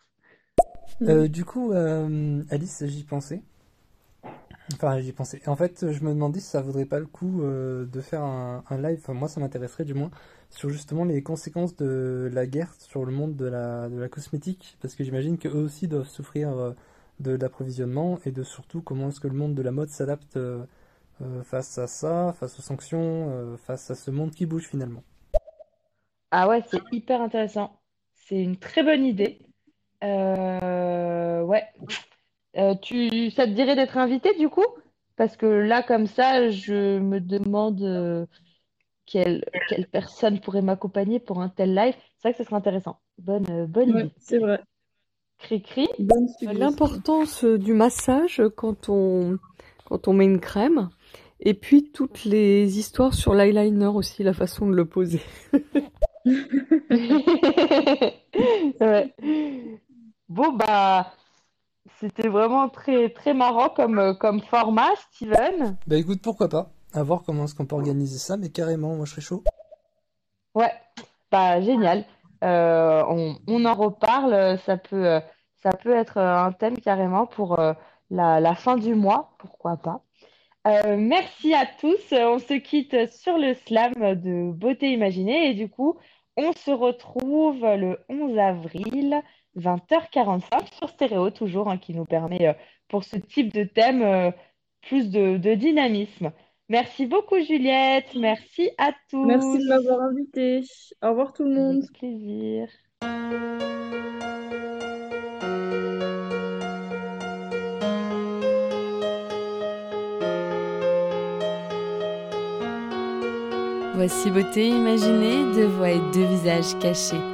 Euh, du coup, euh, Alice, j'y pensais. Enfin, j'y pensais. En fait, je me demandais si ça vaudrait pas le coup euh, de faire un, un live, enfin moi ça m'intéresserait du moins, sur justement les conséquences de la guerre sur le monde de la, de la cosmétique, parce que j'imagine qu'eux aussi doivent souffrir euh, de l'approvisionnement et de surtout comment est-ce que le monde de la mode s'adapte euh, face à ça, face aux sanctions, face à ce monde qui bouge finalement. Ah ouais, c'est hyper intéressant. C'est une très bonne idée. Euh, ouais. Euh, tu, ça te dirait d'être invité du coup? Parce que là, comme ça, je me demande euh, quelle, quelle personne pourrait m'accompagner pour un tel live. C'est vrai que ce serait intéressant. Bonne, bonne Ouais, idée. c'est vrai. Cri-cri. L'importance du massage quand on, quand on met une crème. Et puis toutes les histoires sur l'eyeliner aussi, la façon de le poser. Ouais. Bon, bah, c'était vraiment très, très marrant comme, euh, comme format, Steven. Bah écoute, pourquoi pas, à voir comment est-ce qu'on peut organiser ça, mais carrément, moi je serais chaud. Ouais, bah génial. Euh, on, on en reparle. Ça peut, euh, ça peut être un thème carrément pour euh, la, la fin du mois, pourquoi pas. Euh, merci à tous. On se quitte sur le slam de Beauté Imaginée et du coup, on se retrouve le 11 avril, 20h45 sur Stéréo, toujours, hein, qui nous permet, euh, pour ce type de thème, euh, plus de, de dynamisme. Merci beaucoup, Juliette. Merci à tous. Merci de m'avoir invité. Au revoir tout le monde. Avec plaisir. Voici beauté imaginée, deux voix et deux visages cachés.